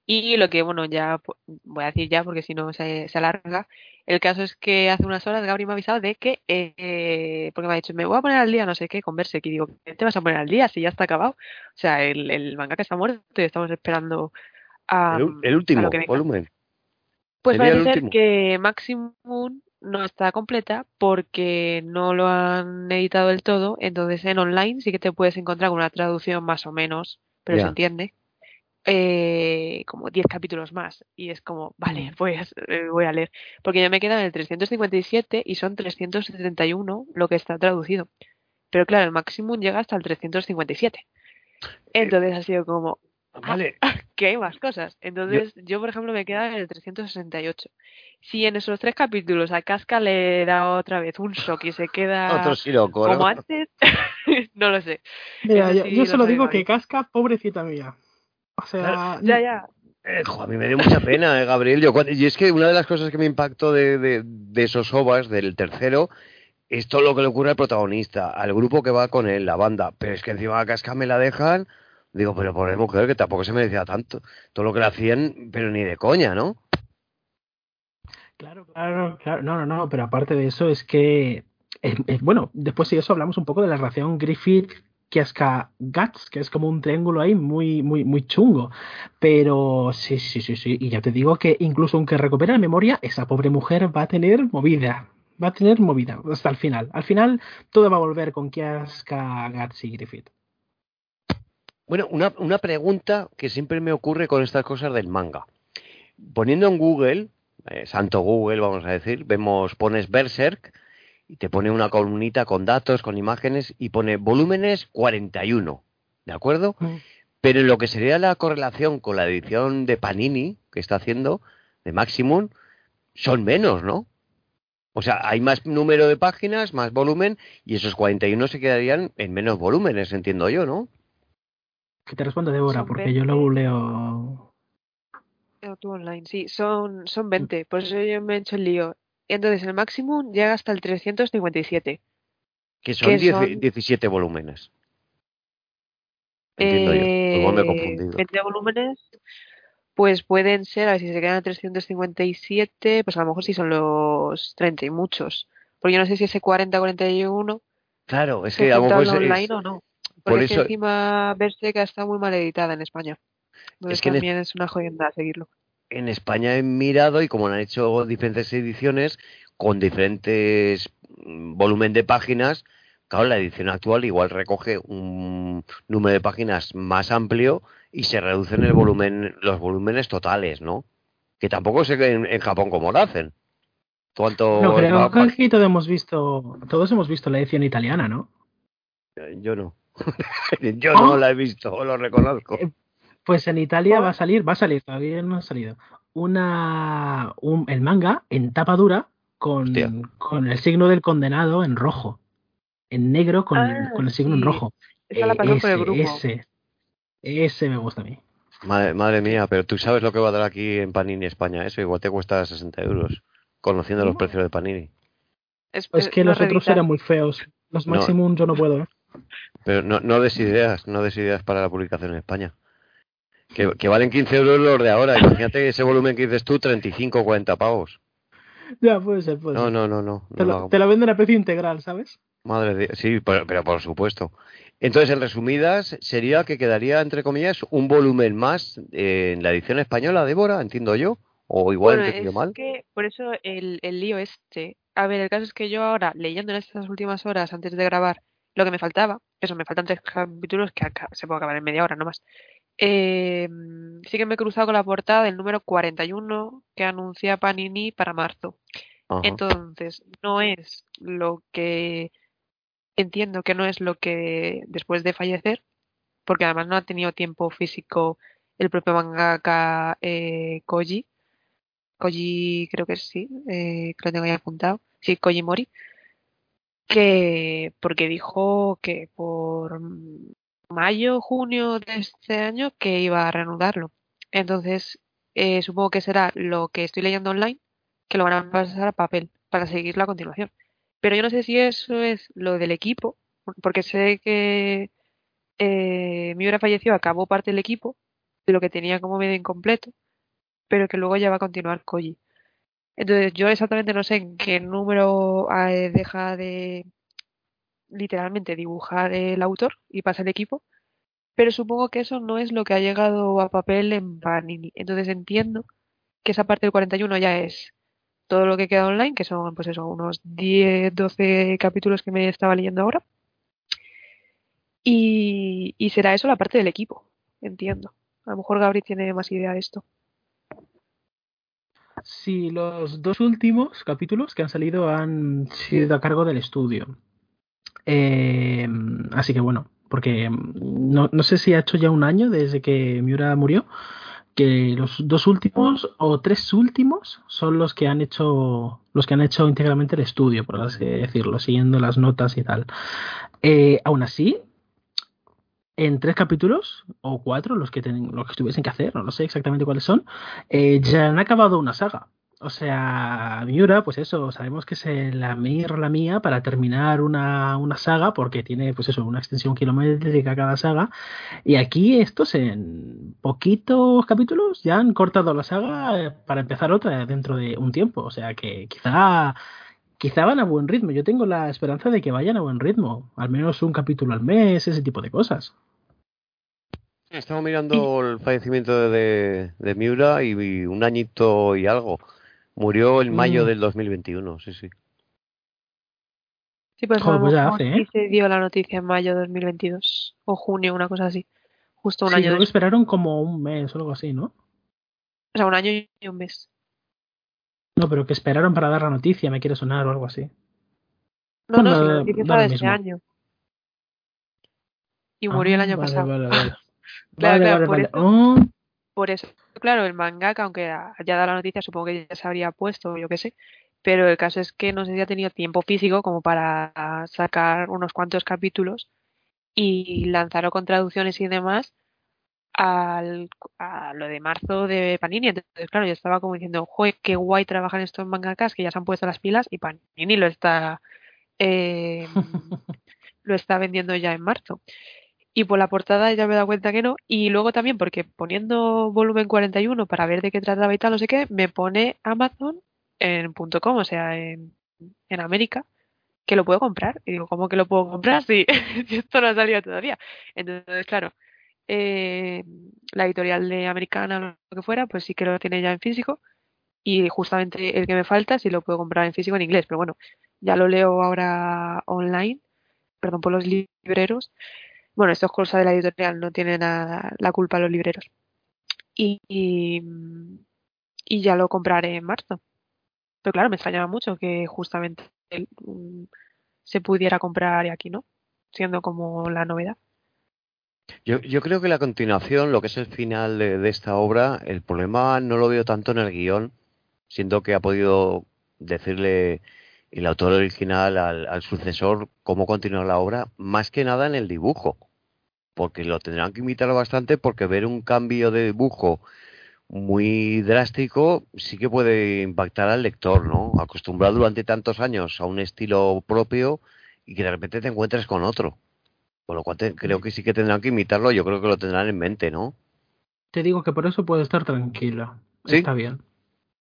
Y lo que, bueno, ya voy a decir ya porque si no se, se alarga. El caso es que hace unas horas Gabri me ha avisado de que, eh, porque me ha dicho, me voy a poner al día, no sé qué, con Berserk. Y digo, ¿qué te vas a poner al día si ya está acabado? O sea, el, el manga que está muerto y estamos esperando a. El, último volumen. Pues parece ser que Maximum no está completa porque no lo han editado del todo, entonces en online sí que te puedes encontrar con una traducción más o menos, pero se entiende. eh, como 10 capítulos más. Y es como, vale, pues voy a leer. Porque ya me quedan el 357 y son 371 lo que está traducido. Pero claro, el máximo llega hasta el 357. Entonces ha sido como, ah, vale. que hay más cosas. Entonces yo, por ejemplo, me queda en el 368. Si en esos tres capítulos a Casca le da otra vez un shock y se queda como antes, no lo sé. Mira, yo, solo digo que Casca, pobrecita mía. O sea, ya, ya. Eh, a mí me dio mucha pena, eh, Gabriel. Yo, y es que una de las cosas que me impactó de, de, de esos ovas, del tercero, es todo lo que le ocurre al protagonista, al grupo que va con él, la banda. Pero es que encima a Casca me la dejan. Digo, pero por mujer que tampoco se merecía tanto. Todo lo que le hacían, pero ni de coña, ¿no? Claro, claro, claro. No, no, no, pero aparte de eso es que. bueno, después de eso hablamos un poco de la relación Griffith Kiaska Guts, que es como un triángulo ahí muy, muy, muy chungo. Pero sí, sí, sí, sí. Y ya te digo que incluso aunque recupere la memoria, esa pobre mujer va a tener movida va a tener movida hasta el final. Al final todo va a volver con Kiaska, Guts y Griffith. Bueno, una, una pregunta que siempre me ocurre con estas cosas del manga. Poniendo en Google, eh, santo Google vamos a decir, vemos, pones Berserk y te pone una columnita con datos, con imágenes y pone volúmenes 41, ¿de acuerdo? Mm. Pero en lo que sería la correlación con la edición de Panini que está haciendo, de Maximum, son menos, ¿no? O sea, hay más número de páginas, más volumen, y esos 41 se quedarían en menos volúmenes, entiendo yo, ¿no? Que te responda Débora, porque yo lo leo. Tú online, sí, son, son 20, por eso yo me he hecho el lío. Entonces el máximo llega hasta el 357. Que son, 17 volúmenes. Entiendo yo. me he eh, confundido. 20 volúmenes pues pueden ser, a ver si se quedan a 357, pues a lo mejor sí son los 30 y muchos. Porque yo no sé si ese 40-41. Claro, es que a lo mejor online o no. Porque es que encima verse que está muy mal editada en España. es que también es una jodienda seguirlo. En España he mirado y como han hecho diferentes ediciones con diferentes mm, volumen de páginas, claro, la edición actual igual recoge un número de páginas más amplio y se reducen el volumen, los volúmenes totales, ¿no? Que tampoco sé en, en Japón cómo lo hacen. ¿Cuánto no, creo que todos hemos visto, todos hemos visto la edición italiana, ¿no? Yo no. Yo no la he visto, lo reconozco. Eh, pues en Italia va a salir, va a salir, todavía no ha salido, una un, el manga en tapa dura con, con el signo del condenado en rojo. En negro con, ah, con el signo en rojo. Esa la pasó por el grupo. Ese, ese me gusta a mí. Madre, mía, pero tú sabes lo que va a dar aquí en Panini España. Eso igual te cuesta 60 euros, conociendo los precios de Panini. Es, que los otros eran muy feos. Los Maximum yo no puedo. ¿eh? Pero no, no des ideas, no des ideas para la publicación en España. Que, que valen 15 euros los de ahora. Imagínate ese volumen que dices tú, 35 o 40 pavos. Ya, puede ser, puede no, No, no, no. Te, lo, te la venden a precio integral, ¿sabes? Madre de... Sí, pero, pero por supuesto. Entonces, en resumidas, sería que quedaría, entre comillas, un volumen más en la edición española, Débora, entiendo yo, o igual bueno, entendido mal. Que por eso el, el lío este. A ver, el caso es que yo ahora, leyendo en estas últimas horas antes de grabar, lo que me faltaba, eso, me faltan tres capítulos que se puede acabar en media hora nomás. Eh, sí que me he cruzado con la portada del número 41 que anuncia Panini para marzo. Entonces, no es lo que entiendo que no es lo que después de fallecer, porque además no ha tenido tiempo físico el propio mangaka eh, Koji. Koji creo que sí, eh, que lo tengo ahí apuntado. Sí, Koji Mori. Que porque dijo que por mayo, junio de este año que iba a reanudarlo. Entonces, eh, supongo que será lo que estoy leyendo online, que lo van a pasar a papel para seguirlo a continuación. Pero yo no sé si eso es lo del equipo, porque sé que eh, Miura falleció, acabó parte del equipo, de lo que tenía como medio incompleto, pero que luego ya va a continuar Koji. Entonces yo exactamente no sé en qué número eh, deja de literalmente dibujar el autor y pasa el equipo, pero supongo que eso no es lo que ha llegado a papel en Panini. Entonces entiendo que esa parte del 41 ya es todo lo que queda online, que son pues eso, unos 10, 12 capítulos que me estaba leyendo ahora. Y, será eso la parte del equipo, entiendo. A lo mejor Gabri tiene más idea de esto. Sí, los dos últimos capítulos que han salido han sido a cargo del estudio. Eh, así que bueno, porque no, no, sé si ha hecho ya un año desde que Miura murió, que los dos últimos o tres últimos son los que han hecho los que han hecho íntegramente el estudio, por así decirlo, siguiendo las notas y tal. Eh, aún así, en tres capítulos o cuatro, los que, los que tuviesen que hacer, no, sé exactamente cuáles son, eh, ya han acabado una saga. O sea, Miura, pues eso, sabemos que es la la mía para terminar una, una, saga, porque tiene, pues eso, una extensión kilométrica cada saga. Y aquí estos en poquitos capítulos ya han cortado la saga eh, para empezar otra dentro de un tiempo. O sea que quizá, quizá van a buen ritmo. Yo tengo la esperanza de que vayan a buen ritmo. Al menos un capítulo al mes, ese tipo de cosas. Estamos mirando el fallecimiento de, de Miura y un añito y algo. Murió en mayo mm. del 2021, sí, sí. Sí, pues, pues ya hace, ¿eh? se dio la noticia en mayo de 2022 o junio, una cosa así. Justo un sí, año. Creo que esperaron como un mes o algo así, ¿no? O sea, un año y un mes. No, pero que esperaron para dar la noticia, me quiere sonar o algo así. No, no, la noticia fue de este año. Y murió el año ah, pasado. Vale, vale. claro, claro, por, eso, oh. por eso claro, el mangaka, aunque haya dado la noticia, supongo que ya se habría puesto, yo qué sé. Pero el caso es que no sé si ha tenido tiempo físico como para sacar unos cuantos capítulos y lanzarlo con traducciones y demás al, a lo de marzo de Panini. Entonces, claro, yo estaba como diciendo, joder, qué guay trabajan estos mangakas que ya se han puesto las pilas y Panini lo está, eh, lo está vendiendo ya en marzo y por la portada ya me he dado cuenta que no. Y luego también porque poniendo volumen 41 para ver de qué trataba y tal, no sé qué, me pone Amazon en .com, o sea, en, en América, que lo puedo comprar. Y digo, ¿cómo que lo puedo comprar si, esto no ha salido todavía? Entonces, claro, eh, la editorial de Americana o lo que fuera, pues sí que lo tiene ya en físico. Y justamente el que me falta sí lo puedo comprar en físico en inglés, pero bueno, ya lo leo ahora online, perdón por los libreros bueno, esto es cosa de la editorial, no tiene nada la culpa los libreros. Y, y, ya lo compraré en marzo. Pero claro, me extrañaba mucho que justamente mm, se pudiera comprar aquí, ¿no? Siendo como la novedad. Yo, yo creo que la continuación, lo que es el final de, esta obra, el problema no lo veo tanto en el guion, siendo que ha podido decirle el autor original al, sucesor cómo continuar la obra, más que nada en el dibujo, porque lo tendrán que imitar bastante porque ver un cambio de dibujo muy drástico sí que puede impactar al lector, ¿no? Acostumbrado durante tantos años a un estilo propio y que de repente te encuentres con otro. Por lo cual creo que sí que tendrán que imitarlo, yo creo que lo tendrán en mente, ¿no? Te digo que por eso puedo estar tranquila. Está bien.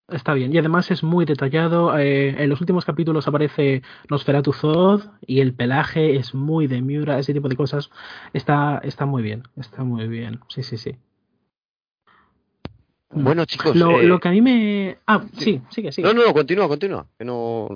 Está bien, y además es muy detallado. Eh, en los últimos capítulos aparece Nosferatu Zod y el pelaje es muy de Miura, ese tipo de cosas. Está, está muy bien, está muy bien. Sí, sí, sí. Bueno, chicos. Lo, eh, lo que a mí me. Ah, sí, sigue, sigue. No, no, no, continúa, continúa. Que no.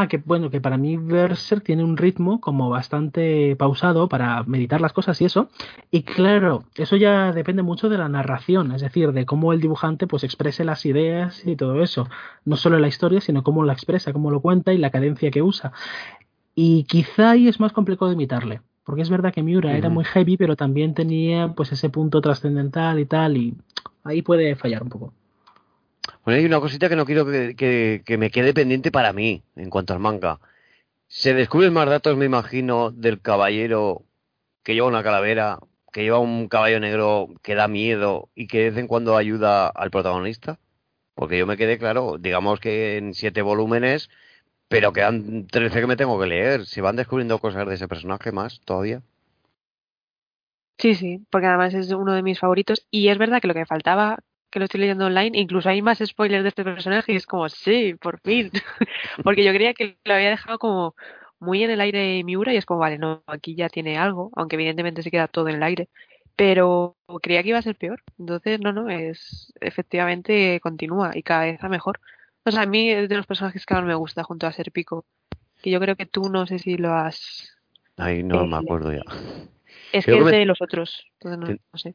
Ah, que bueno, que para mí Berserk tiene un ritmo como bastante pausado para meditar las cosas y eso. Y claro, eso ya depende mucho de la narración, es decir, de cómo el dibujante pues exprese las ideas y todo eso. No solo la historia, sino cómo la expresa, cómo lo cuenta y la cadencia que usa. Y quizá ahí es más complicado de imitarle. Porque es verdad que Miura era muy heavy, pero también tenía pues ese punto trascendental y tal, y ahí puede fallar un poco. Bueno, hay una cosita que no quiero que, me quede pendiente para mí en cuanto al manga. Se descubren más datos, me imagino, del caballero que lleva una calavera, que lleva un caballo negro que da miedo y que de vez en cuando ayuda al protagonista. Porque yo me quedé claro, digamos que en siete volúmenes, pero quedan trece que me tengo que leer. Se van descubriendo cosas de ese personaje más todavía. Sí, sí, porque además es uno de mis favoritos. Y es verdad que lo que faltaba que lo estoy leyendo online, incluso hay más spoilers de este personaje y es como, sí, por fin. Porque yo creía que lo había dejado como muy en el aire Miura y es como, vale, no, aquí ya tiene algo, aunque evidentemente se queda todo en el aire. Pero creía que iba a ser peor. Entonces, no, no, es efectivamente continúa y cada vez a mejor. O sea, a mí es de los personajes que más me gusta junto a Ser Pico. Que yo creo que tú no sé si lo has. Ay, no me acuerdo ya. Es que es de los otros.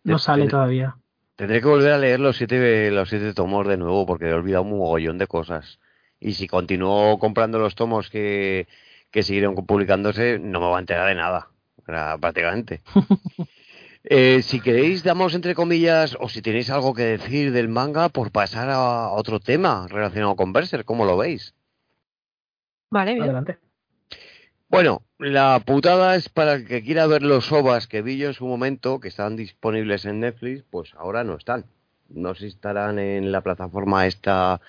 no, sale todavía. Tendré que volver a leer los siete, los siete tomos de nuevo porque he olvidado un mogollón de cosas. Y si continúo comprando los tomos que, que siguieron publicándose, no me va a enterar de nada, prácticamente. Eh, si queréis, damos entre comillas, o si tenéis algo que decir del manga, por pasar a otro tema relacionado con Berser, ¿cómo lo veis? Vale, bien. Adelante. Bueno, la putada es para el que quiera ver los OVAs que vi yo en su momento, que estaban disponibles en Netflix, pues ahora no están. No si estarán en la plataforma esta,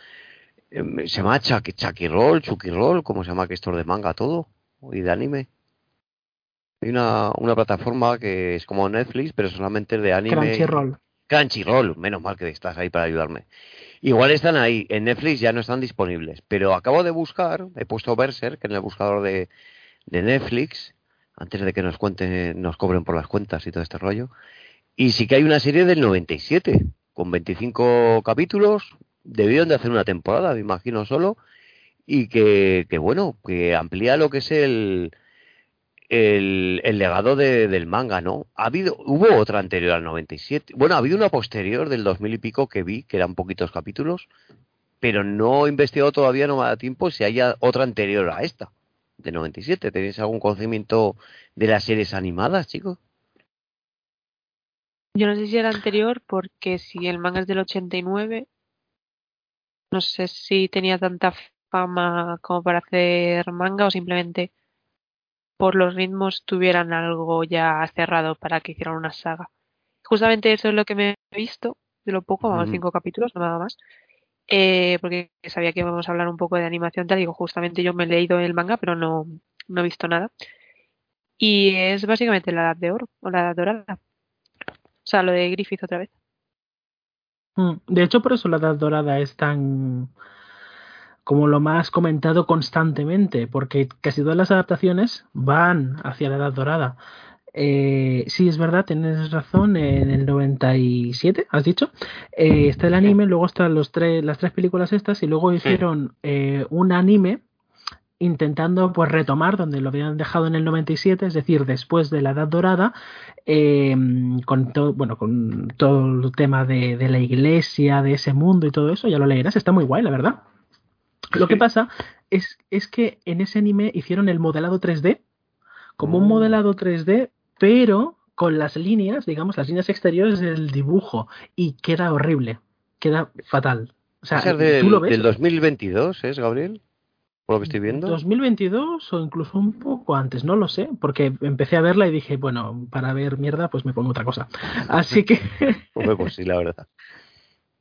em, se llama Chucky Roll, Chucky Roll, ¿cómo se llama que esto de manga todo? Y de anime. Hay una, una plataforma que es como Netflix, pero solamente de anime. Crunchyroll. Crunchyroll, menos mal que estás ahí para ayudarme. Igual están ahí, en Netflix ya no están disponibles, pero acabo de buscar, he puesto Berserk en el buscador de, de Netflix, antes de que nos cuenten, nos cobren por las cuentas y todo este rollo. Y sí que hay una serie del 97, con 25 capítulos, debieron de hacer una temporada, me imagino solo, y que, que bueno, que amplía lo que es el, el, el legado de, del manga, ¿no? Ha habido, hubo otra anterior al 97. Bueno, ha habido una posterior del 2000 y pico que vi, que eran poquitos capítulos, pero no he investigado todavía, no me da tiempo si haya otra anterior a esta, de 97. ¿Tenéis algún conocimiento de las series animadas, chicos? Yo no sé si era anterior, porque si el manga es del 89, no sé si tenía tanta fama como para hacer manga o simplemente por los ritmos tuvieran algo ya cerrado para que hicieran una saga. Justamente eso es lo que me he visto, de lo poco, vamos, cinco capítulos, no nada más. Eh, porque sabía que íbamos a hablar un poco de animación, tal, digo, justamente yo me he leído el manga, pero no, no he visto nada. Y es básicamente la edad de oro, o la edad dorada. O sea, lo de Griffith otra vez. Mm, de hecho, por eso la edad dorada es tan como lo más comentado constantemente, porque casi todas las adaptaciones van hacia la Edad Dorada. Eh, sí, es verdad, tienes razón, en el 97, has dicho, eh, está el anime, luego están los tres, las tres películas estas y luego hicieron eh, un anime intentando pues retomar donde lo habían dejado en el 97, es decir, después de la Edad Dorada, con todo, bueno, con todo el tema de, de la iglesia, de ese mundo y todo eso, ya lo leerás, está muy guay, la verdad. Lo que pasa es, es que en ese anime hicieron el modelado 3D, como un oh. modelado 3D, pero con las líneas, digamos, las líneas exteriores del dibujo, y queda horrible, queda fatal. O sea, ¿tú lo ves? del 2022 es, Gabriel? Por lo que estoy viendo. 2022 o incluso un poco antes, no lo sé, porque empecé a verla y dije, bueno, para ver mierda, pues me pongo otra cosa. Así que... pues sí, la verdad.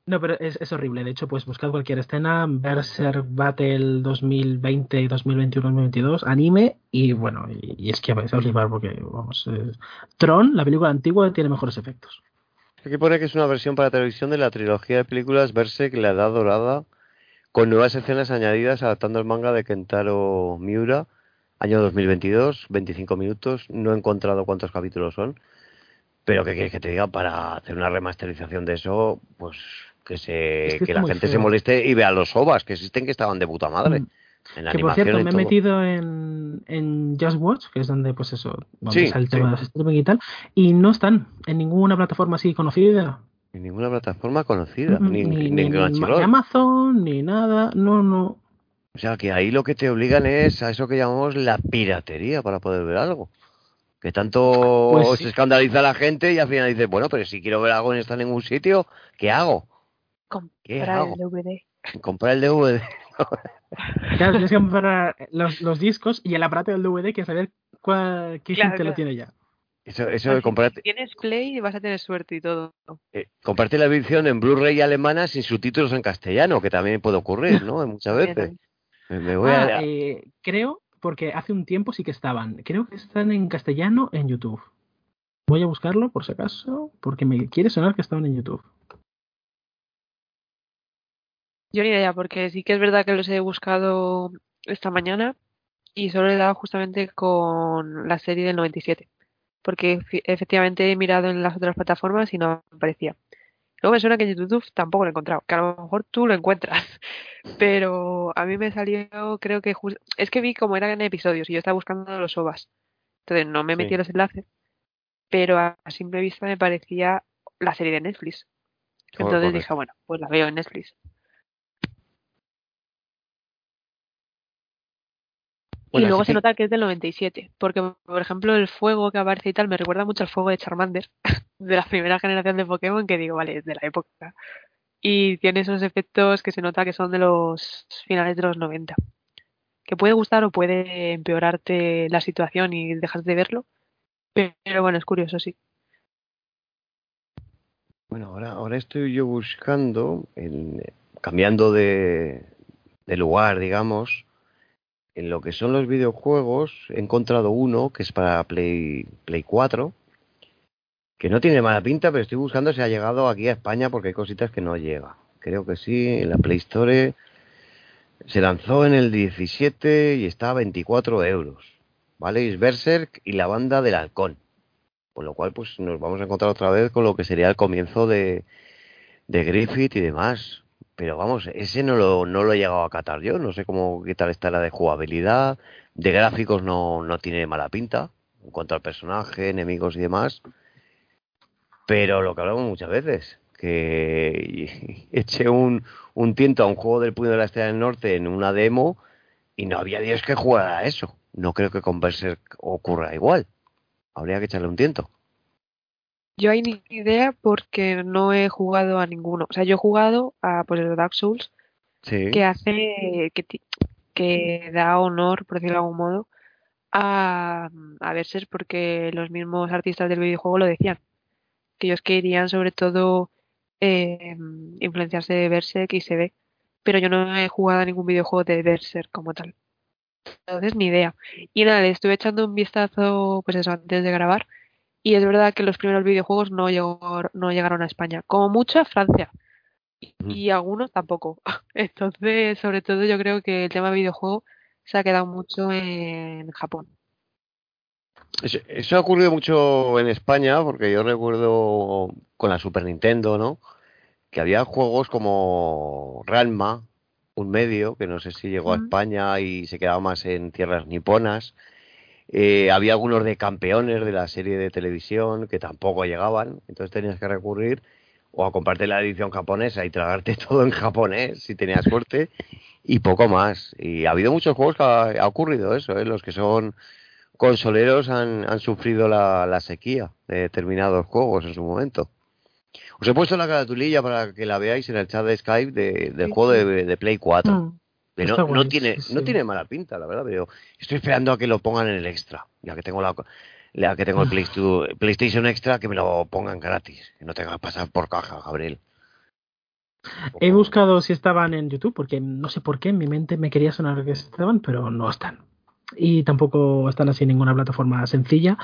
No, pero es, es, horrible. De hecho, pues buscad cualquier escena, Berserk Battle 2020, 2021, 2022, anime, y bueno, y, es que vais a flipar porque, vamos, Tron, la película antigua, tiene mejores efectos. Aquí pone que es una versión para televisión de la trilogía de películas Berserk, La Edad Dorada, con nuevas escenas añadidas adaptando el manga de Kentaro Miura, año 2022, 25 minutos. No he encontrado cuántos capítulos son. Pero ¿qué quieres que te diga? Para hacer una remasterización de eso, pues que se que, la gente se moleste y vea los ovas que existen que estaban de puta madre. Mm. En que por cierto, me he metido en, en Just Watch, que es donde, pues eso, donde el tema de los streaming y tal, y no están en ninguna plataforma así conocida. En ninguna plataforma conocida, ni, ni, ni, ni Amazon, ni nada, no, no. O sea que ahí lo que te obligan es a eso que llamamos la piratería para poder ver algo. Que tanto pues se escandaliza la gente y al final dice, bueno, pero si quiero ver algo en esta ningún sitio, ¿qué hago? Comprar el DVD. Comprar el DVD. claro, tienes que comprar los, los, discos y el aparato del DVD que saber cuál, qué gente lo tiene ya. Eso, eso de comprar... Si tienes Play vas a tener suerte y todo. Eh, comprarte la edición en Blu-ray alemana sin subtítulos en castellano, que también puede ocurrir, ¿no? Muchas veces. Me, voy a... Ah, eh, creo, porque hace un tiempo sí que estaban. Creo que están en castellano en YouTube. Voy a buscarlo por si acaso, porque me quiere sonar que estaban en YouTube. Yo ni idea, porque sí que es verdad que los he buscado esta mañana y solo he dado justamente con la serie del 97. Porque efectivamente he mirado en las otras plataformas y no aparecía. Luego me suena que en YouTube tampoco lo he encontrado, que a lo mejor tú lo encuentras. Pero a mí me salió, creo que es que vi como eran episodios y yo estaba buscando los OVAs. Entonces no me metí los enlaces. pero a, simple vista me parecía la serie de Netflix. Oh, Entonces dije, bueno, pues la veo en Netflix. Y luego se nota que es del 97, porque por ejemplo el fuego que aparece y tal me recuerda mucho al fuego de Charmander, de la primera generación de Pokémon, que digo, vale, es de la época. Y tiene esos efectos que se nota que son de los finales de los 90. Que puede gustar o puede empeorarte la situación y dejas de verlo, pero bueno, es curioso, sí. Bueno, ahora, ahora estoy yo buscando, cambiando de, lugar, digamos, en lo que son los videojuegos, he encontrado uno que es para Play, Play 4, que no tiene mala pinta, pero estoy buscando si ha llegado aquí a España porque hay cositas que no llega. Creo que sí, en la Play Store se lanzó en el 17 y está a 24 euros. ¿vale? Es Berserk y la banda del halcón. Con lo cual, pues nos vamos a encontrar otra vez con lo que sería el comienzo de, de Griffith y demás. Pero vamos, ese no lo, no lo he llegado a catar yo. No sé cómo qué tal está la de jugabilidad. De gráficos no, no tiene mala pinta. En cuanto al personaje, enemigos y demás. Pero lo que hablamos muchas veces, que eché un, un tiento a un juego del Puño de la Estrella del Norte en una demo y no había Dios que jugara a eso no creo que con Berserk ocurra igual. Habría que echarle un tiento. Yo hay ni idea porque no he jugado a ninguno. O sea, yo he jugado a pues el Dark Souls, que hace que, que da honor, por decirlo de algún modo, a, a Berserk porque los mismos artistas del videojuego lo decían. Que ellos querían sobre todo eh, influenciarse de Berserk y se ve. Pero yo no he jugado a ningún videojuego de Berserk como tal. Entonces, ni idea. Y nada, le estuve echando un vistazo, pues eso, antes de grabar. Y es verdad que los primeros videojuegos no, no llegaron a España. Como mucho a Francia. Y, algunos tampoco. Entonces, sobre todo, yo creo que el tema videojuego se ha quedado mucho en Japón. Eso, ha ocurrido mucho en España, porque yo recuerdo con la Super Nintendo, ¿no? Que había juegos como Ranma, un medio, que no sé si llegó a España y se quedaba más en tierras niponas. Eh, había algunos de campeones de la serie de televisión que tampoco llegaban, entonces tenías que recurrir o a comprarte la edición japonesa y tragarte todo en japonés si tenías suerte y poco más. Y ha habido muchos juegos que ha, ocurrido eso, ¿eh? los que son consoleros han, han sufrido la, la sequía de determinados juegos en su momento. Os he puesto la caratulilla para que la veáis en el chat de Skype del juego de, Play 4. Mm. No, tiene, no tiene mala pinta, la verdad, pero estoy esperando a que lo pongan en el extra, ya que tengo la, que tengo el PlayStation Extra, que me lo pongan gratis, que no tenga que pasar por caja, Gabriel. He buscado si estaban en YouTube, porque no sé por qué en mi mente me quería sonar que estaban, pero no están y tampoco están así en ninguna plataforma sencilla.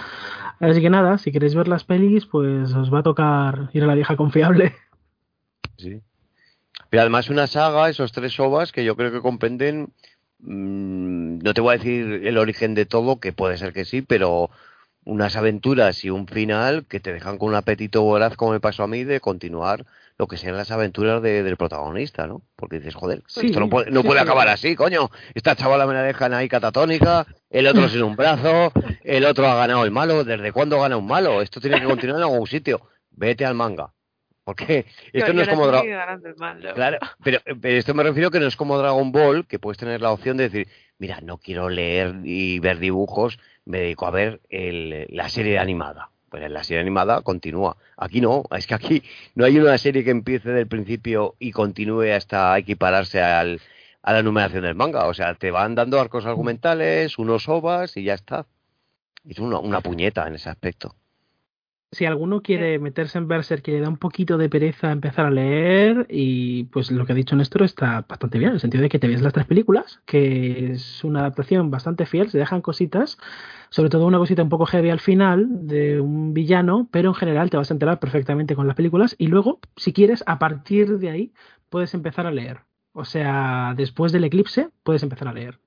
Así que nada, si queréis ver las pelis, pues os va a tocar ir a la vieja confiable. Sí. Pero además una saga, esos tres ovas que yo creo que comprenden, mm, no te voy a decir el origen de todo, que puede ser que sí, pero unas aventuras y un final que te dejan con un apetito voraz, como me pasó a mí, de continuar lo que sean las aventuras del protagonista, ¿no? Porque dices, joder, esto no puede, no puede acabar así, coño. Esta chavala me la dejan ahí catatónica, el otro sin un brazo, el otro ha ganado el malo. ¿Desde cuándo gana un malo? Esto tiene que continuar en algún sitio. Vete al manga. Porque esto no es como Dragon Claro, pero, pero, esto me refiero que no es como Dragon Ball, que puedes tener la opción de decir, mira, no quiero leer y ver dibujos, me dedico a ver el, la serie animada. Pues en la serie animada continúa. Aquí no, es que aquí no hay una serie que empiece del principio y continúe hasta equipararse al, a la numeración del manga. O sea, te van dando arcos argumentales, unos ovas y ya está. Es una, una puñeta en ese aspecto si alguno quiere meterse en Berserk que le da un poquito de pereza empezar a leer y pues lo que ha dicho Néstor está bastante bien en el sentido de que te ves las tres películas que es una adaptación bastante fiel se dejan cositas sobre todo una cosita un poco heavy al final de un villano pero en general te vas a enterar perfectamente con las películas y luego si quieres a partir de ahí puedes empezar a leer. O sea después del eclipse puedes empezar a leer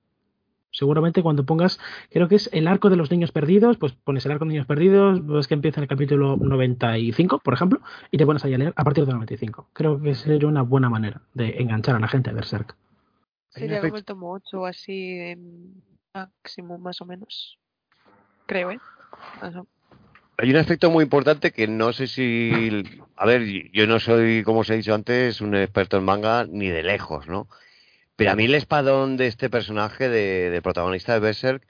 seguramente cuando pongas, creo que es el arco de los niños perdidos, pues pones el arco de niños perdidos, ves que empieza en el capítulo 95, por ejemplo, y te pones ahí a leer a partir del 95. Creo que sería una buena manera de enganchar a la gente a Berserk. Sería como el tomo 8 o así máximo, más o menos. Creo, ¿eh? hay un aspecto muy importante que no sé si. A ver, yo no soy, como os he dicho antes, un experto en manga ni de lejos, ¿no? Pero a mí el espadón de este personaje, de, protagonista de Berserk,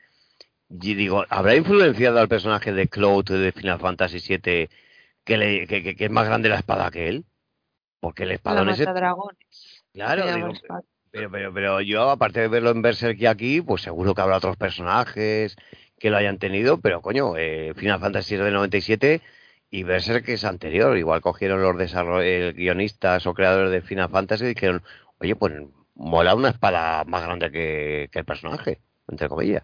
y digo, ¿habrá influenciado al personaje de Cloud de Final Fantasy VII que, le, que, es más grande la espada que él? Porque el espadón es. dragones. Claro, digo, pero, pero, pero yo, aparte de verlo en Berserk y aquí, pues seguro que habrá otros personajes que lo hayan tenido, pero coño, eh, Final Fantasy es del 97 y Berserk es anterior. Igual cogieron los guionistas o creadores de Final Fantasy y dijeron, oye, pues mola una espada más grande que, el personaje, entre comillas.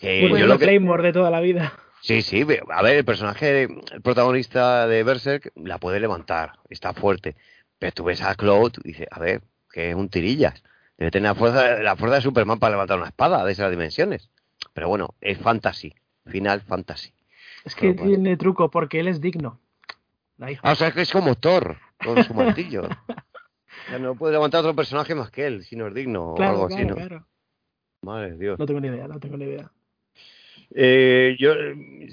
Que yo lo que... de toda la vida. Sí, sí, a ver, el personaje, el protagonista de Berserk la puede levantar, está fuerte. Pero tú ves a Cloud y dices, a ver, que es un tirillas. Debe tener la fuerza, la fuerza de Superman para levantar una espada de esas dimensiones. Pero bueno, es fantasy, final fantasy. Es que tiene truco porque él es digno. Ah, o sea, que es como Thor con su martillo. Ya no puede levantar otro personaje más que él, si no es digno o algo así, ¿no? Claro. Madre Dios. No tengo ni idea, no tengo ni idea. Eh, yo,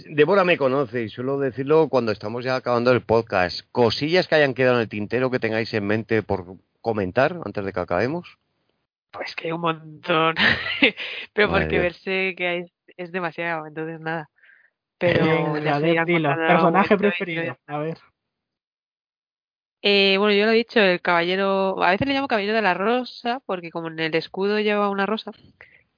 Débora me conoce y suelo decirlo cuando estamos ya acabando el podcast. Cosillas que hayan quedado en el tintero que tengáis en mente por comentar antes de que acabemos. Pues que hay un montón. Pero porque verse que es demasiado, entonces nada. Pero eh, personaje preferido. A ver. Eh, bueno, yo lo he dicho, el caballero, a veces le llamo caballero de la rosa, porque como en el escudo lleva una rosa,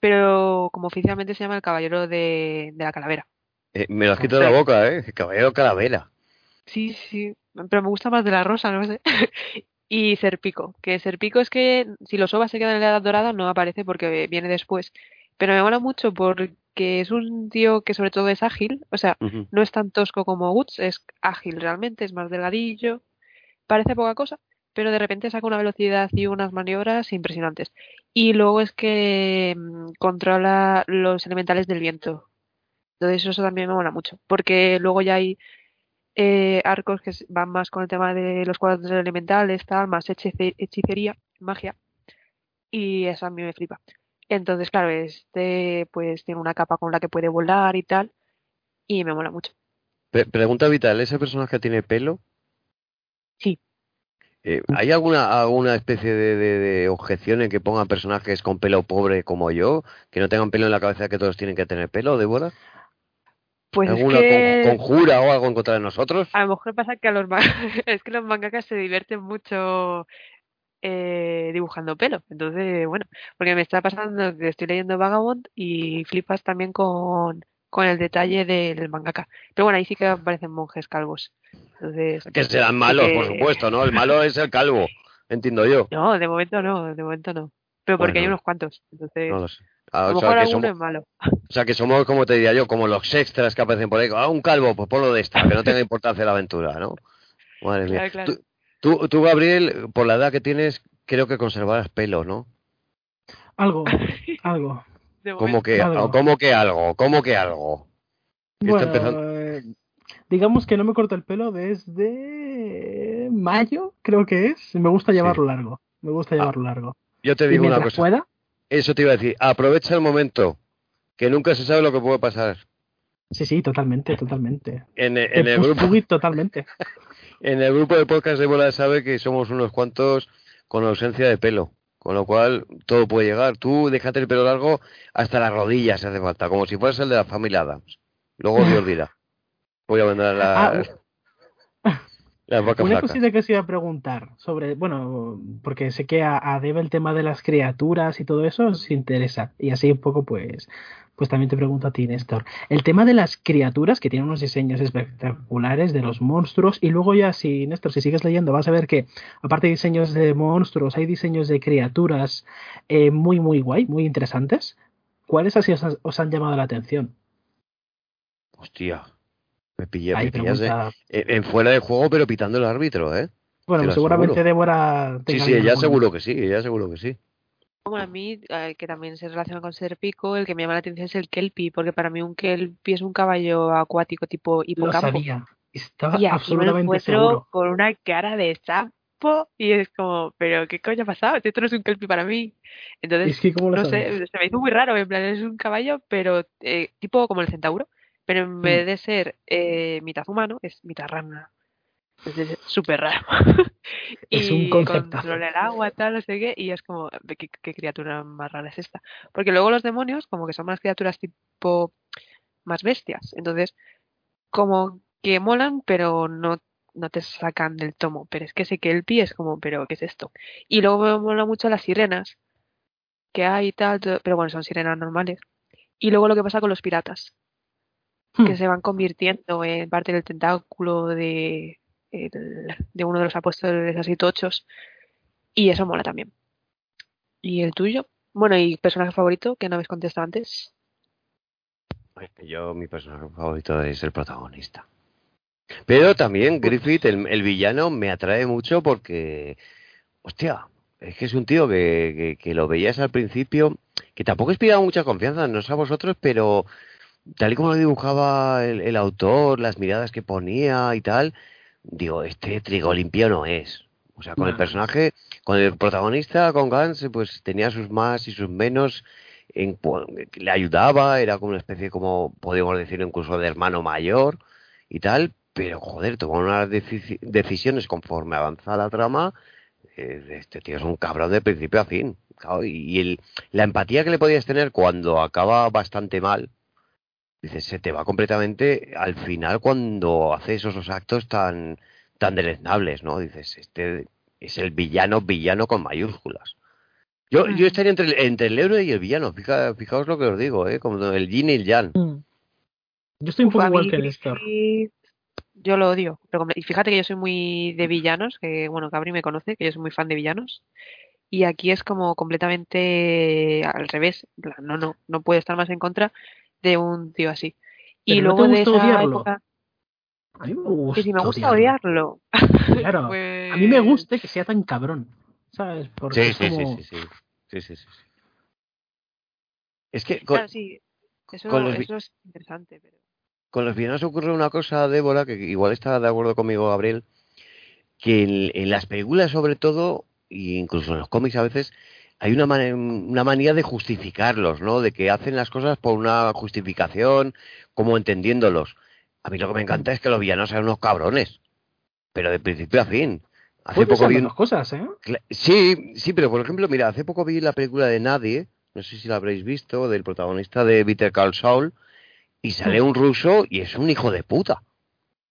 pero como oficialmente se llama el caballero de, la calavera. Eh, me lo has quitado de la boca, ¿eh? El caballero calavera. Sí, sí, pero me gusta más de la rosa, no sé. y Serpico, que Serpico es que si los ovas se quedan en la edad dorada no aparece porque viene después. Pero me mola mucho porque es un tío que sobre todo es ágil, o sea, no es tan tosco como Woods, es ágil realmente, es más delgadillo, parece poca cosa, pero de repente saca una velocidad y unas maniobras impresionantes. Y luego es que mm, controla los elementales del viento. Entonces eso también me mola mucho, porque luego ya hay eh, arcos que van más con el tema de los cuadros elementales, tal, más hechicería, magia, y eso a mí me flipa. Entonces, claro, este pues tiene una capa con la que puede volar y tal, y me mola mucho. pregunta vital, ¿ese personaje tiene pelo? Sí. Eh, ¿Hay alguna, alguna especie de, de, objeción en que pongan personajes con pelo pobre como yo, que no tengan pelo en la cabeza que todos tienen que tener pelo, Débora? Pues ¿Alguna conjura o algo en contra de nosotros? A lo mejor pasa que a los es que los mangakas se divierten mucho eh, dibujando pelo. Entonces, bueno, porque me está pasando que estoy leyendo Vagabond y flipas también con, con el detalle del mangaka. Pero bueno, ahí sí que aparecen monjes calvos. Entonces, que serán malos, por supuesto, ¿no? El malo es el calvo, entiendo yo. No, de momento no, de momento no. Pero porque hay unos cuantos. Entonces, no lo sé. Ah, a lo mejor alguno es malo. O sea, que somos, como te diría yo, como los extras que aparecen por ahí. Ah, un calvo, pues ponlo de esta, que no tenga importancia la aventura, ¿no? Madre mía. Tú, tú, Gabriel, por la edad que tienes, creo que conservarás pelo, ¿no? Algo, algo. ¿Cómo que algo? ¿Cómo que algo? ¿Cómo que algo? Bueno, digamos que no me corto el pelo desde mayo, creo que es. Me gusta llevarlo largo. Me gusta ah, llevarlo largo. Yo te digo una cosa. Pueda, eso te iba a decir. Aprovecha el momento, que nunca se sabe lo que puede pasar. Sí, sí, totalmente, totalmente. En, el grupo. Totalmente. en el grupo de podcast de Bola sabe que somos unos cuantos con ausencia de pelo. Con lo cual, todo puede llegar. Tú déjate el pelo largo hasta las rodillas, hace falta, como si fueras el de la familia Adams. Luego Dios dirá. Voy a mandar la. Ah, una cosita que os iba a preguntar sobre, bueno, porque sé que a, a Debe el tema de las criaturas y todo eso os interesa. Y así un poco, pues, pues también te pregunto a ti, Néstor. El tema de las criaturas, que tienen unos diseños espectaculares, de los monstruos, y luego ya, si, Néstor, si sigues leyendo, vas a ver que, aparte de diseños de monstruos, hay diseños de criaturas eh, muy, muy guay, muy interesantes. ¿Cuáles así os han llamado la atención? Hostia, me pillé, me en, fuera de juego, pero pitando el árbitro, ¿eh? Bueno, seguramente Débora... Sí, sí, ella seguro que sí, ella seguro que sí. Como a mí, que también se relaciona con ser pico, el que me llama la atención es el kelpie, porque para mí un kelpie es un caballo acuático tipo hipocampo. Lo sabía, estaba absolutamente seguro. con una cara de sapo y es como, pero ¿qué coño ha pasado? Esto no es un kelpie para mí. Entonces, no sé, se me hizo muy raro, en plan, es un caballo, pero eh, tipo como el centauro, pero en vez de ser eh, mitad humano, es mitad rana. Es súper raro. es un concepto. Controla el agua, tal, no sé qué, y es como, ¿qué, ¿qué, criatura más rara es esta? Porque luego los demonios, como que son más criaturas tipo más bestias. Entonces, como que molan, pero no, no te sacan del tomo. Pero es que sé que el pie es como, pero ¿qué es esto? Y luego me mola mucho las sirenas que hay y tal, pero bueno, son sirenas normales. Y luego lo que pasa con los piratas, que hmm. se van convirtiendo en parte del tentáculo de, de uno de los apóstoles así tochos. Y eso mola también. ¿Y el tuyo? Bueno, ¿y personaje favorito que no habéis contestado antes? Yo, mi personaje favorito es el protagonista. Pero también Griffith, el, villano, me atrae mucho porque, hostia, es que es un tío que, que, lo veías al principio, que tampoco inspiraba mucha confianza, no sé a vosotros, pero tal y como lo dibujaba el, autor, las miradas que ponía y tal, digo, este trigo limpio no es. O sea, con el personaje, con el protagonista, con Gans, pues tenía sus más y sus menos, en, le ayudaba, era como una especie, como podríamos decir, incluso de hermano mayor y tal, pero joder, tomó unas decisiones conforme avanza la trama. Eh, este tío es un cabrón de principio a fin. y el, la empatía que le podías tener cuando acaba bastante mal, dices, se te va completamente al final cuando hace esos actos tan, tan deleznables, ¿no? Dices, este es el villano, villano con mayúsculas. Yo, yo estaría entre, entre el héroe y el villano, fijaos lo que os digo, ¿eh? como el yin y el yang. Mm. Yo estoy un poco igual que Néstor. Yo lo odio. y fíjate que yo soy muy de villanos, que bueno, Cabri me conoce, que yo soy muy fan de villanos. Y aquí es como completamente al revés. No, no, no puedo estar más en contra de un tío así. y luego de esa odiarlo. a mí me gusta. Que si me gusta odiarlo. Claro. A mí me pues gusta que sea tan cabrón. ¿Sabes? Porque sí, sí, sí, sí, sí, sí, sí, Es que. Con, sí. Eso, eso es interesante, pero. Con los villanos ocurre una cosa, Débora, que igual está de acuerdo conmigo, Gabriel, que en, las películas sobre todo, e incluso en los cómics a veces, hay una, una manía de justificarlos, ¿no? De que hacen las cosas por una justificación, como entendiéndolos. A mí lo que me encanta es que los villanos sean unos cabrones, pero de principio a fin. Hace poco vi cosas, ¿eh? Sí, sí, pero por ejemplo, mira, hace poco vi la película de Nadie, no sé si la habréis visto, del protagonista de Bitter Call Saul, y sale un ruso y es un hijo de puta.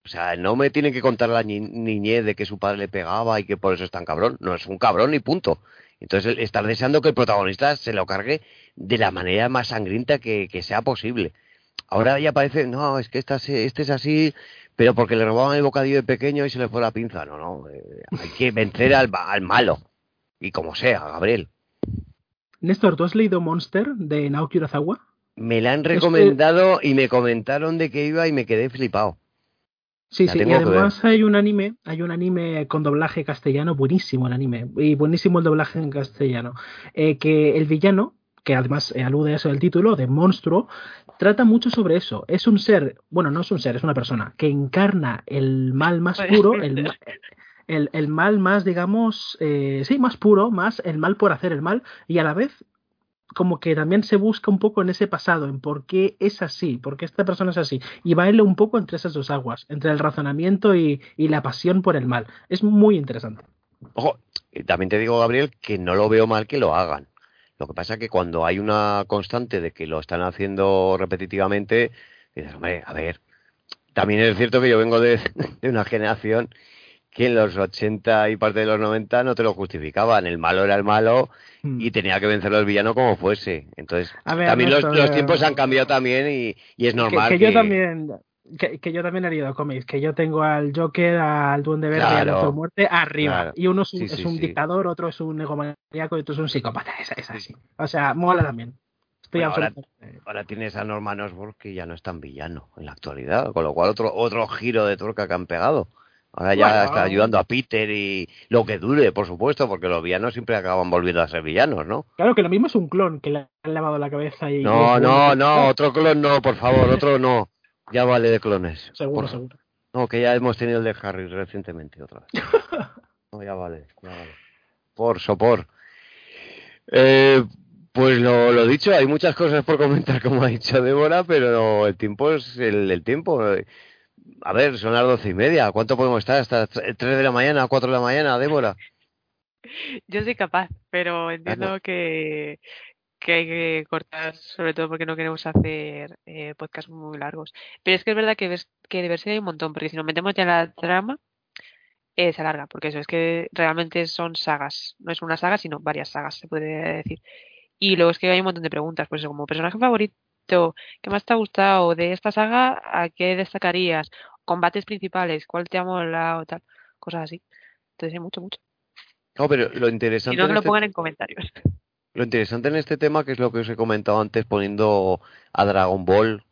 O sea, no me tiene que contar la niñez de que su padre le pegaba y que por eso es tan cabrón. No, es un cabrón y punto. Entonces, estar deseando que el protagonista se lo cargue de la manera más sangrienta que, sea posible. Ahora ya parece, no, es que esta, este es así, pero porque le robaban el bocadillo de pequeño y se le fue la pinza. No, no. Eh, hay que vencer al, al malo. Y como sea, Gabriel. Néstor, ¿tú has leído Monster de Naoki Urasawa? Me la han recomendado y me comentaron de que iba y me quedé flipado. Sí, sí, y además hay un anime, hay un anime con doblaje castellano, buenísimo el anime, y buenísimo el doblaje en castellano, eh, que el villano, que además alude a eso el título, de monstruo, trata mucho sobre eso. Es un ser, bueno, no es un ser, es una persona, que encarna el mal más puro, el, el, el mal más, digamos, eh, sí, más puro, más el mal por hacer el mal, y a la vez como que también se busca un poco en ese pasado, en por qué es así, por qué esta persona es así, y baila un poco entre esas dos aguas, entre el razonamiento y, la pasión por el mal. Es muy interesante. Ojo, también te digo, Gabriel, que no lo veo mal que lo hagan. Lo que pasa es que cuando hay una constante de que lo están haciendo repetitivamente, dices, hombre, a ver, también es cierto que yo vengo de, de una generación que en los 80 y parte de los 90 no te lo justificaban. El malo era el malo hmm. y tenía que vencerlo el villano como fuese. Entonces, también los, tiempos han cambiado también y, es normal. Que, yo también. Que, yo también he leído cómics, que yo tengo al Joker, al Duende Verde y al Doctor Muerte arriba. Y uno es un, dictador, otro es un egomaniaco y otro es un psicópata. Es, así. O sea, mola también. Estoy ahora, ahora, tienes a Norman Osborn que ya no es tan villano en la actualidad, con lo cual otro, otro giro de tuerca que han pegado. Ahora ya está ayudando a Peter y lo que dure, por supuesto, porque los villanos siempre acaban volviendo a ser villanos, ¿no? Claro que lo mismo es un clon que le han lavado la cabeza y... No, no, no, otro clon no, por favor, otro no. Ya vale de clones. Seguro, seguro. No, que ya hemos tenido el de Harry recientemente otra vez. no, ya vale, ya vale. Por sopor. Eh, Pues lo, lo dicho, hay muchas cosas por comentar, como ha dicho Débora, pero el tiempo es el, el tiempo. A ver, son las doce y media. ¿Cuánto podemos estar? ¿Hasta tres de la mañana, cuatro de la mañana, Débora? Yo soy capaz, pero entiendo que, que hay que cortar, sobre todo porque no queremos hacer eh, podcasts muy largos. Pero es que es verdad que, ves, que diversidad hay un montón, porque si nos metemos ya en la trama, eh, se alarga, porque eso es que realmente son sagas. No es una saga, sino varias sagas, se puede decir. Y luego es que hay un montón de preguntas, pues como personaje favorito, ¿qué más te ha gustado de esta saga? ¿A qué destacarías? Combates principales, ¿cuál te ha molado? Tal, cosas así. Entonces hay mucho, mucho. No, pero lo interesante. Y no que lo este pongan en comentarios. Lo interesante en este tema, que es lo que os he comentado antes poniendo a Dragon Ball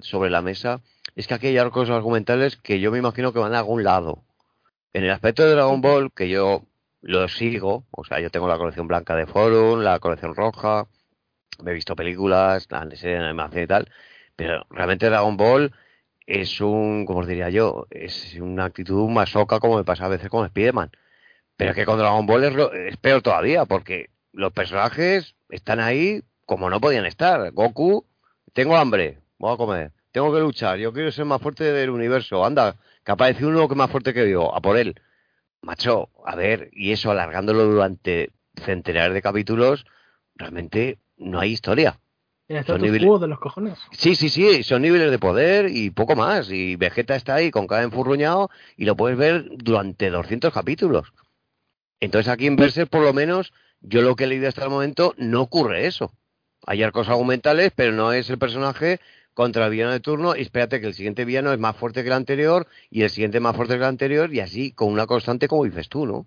sobre la mesa, es que aquí hay arcos argumentales que yo me imagino que van a algún lado. En el aspecto de Dragon Ball, que yo lo sigo, o sea, yo tengo la colección blanca de Forum, la colección roja, me he visto películas, la serie de animación y tal, pero realmente Dragon Ball es un, como os diría yo, es una actitud masoca como me pasa a veces con Spider-Man. Pero es que con Dragon Ball es, es peor todavía, porque los personajes están ahí como no podían estar. Goku, tengo hambre, voy a comer. Tengo que luchar, yo quiero ser más fuerte del universo. Anda, que aparece uno que es más fuerte que yo, a por él. Macho, a ver, y eso alargándolo durante centenares de capítulos, realmente no hay historia. Son niveles... de los cojones. Sí, sí, sí, son niveles de poder y poco más. Y Vegeta está ahí con cada enfurruñado y lo puedes ver durante 200 capítulos. Entonces aquí en Berserk por lo menos yo lo que he leído hasta el momento no ocurre eso. Hay arcos argumentales, pero no es el personaje contra el villano de turno y espérate que el siguiente villano es más fuerte que el anterior y el siguiente más fuerte que el anterior y así con una constante como dices tú, ¿no?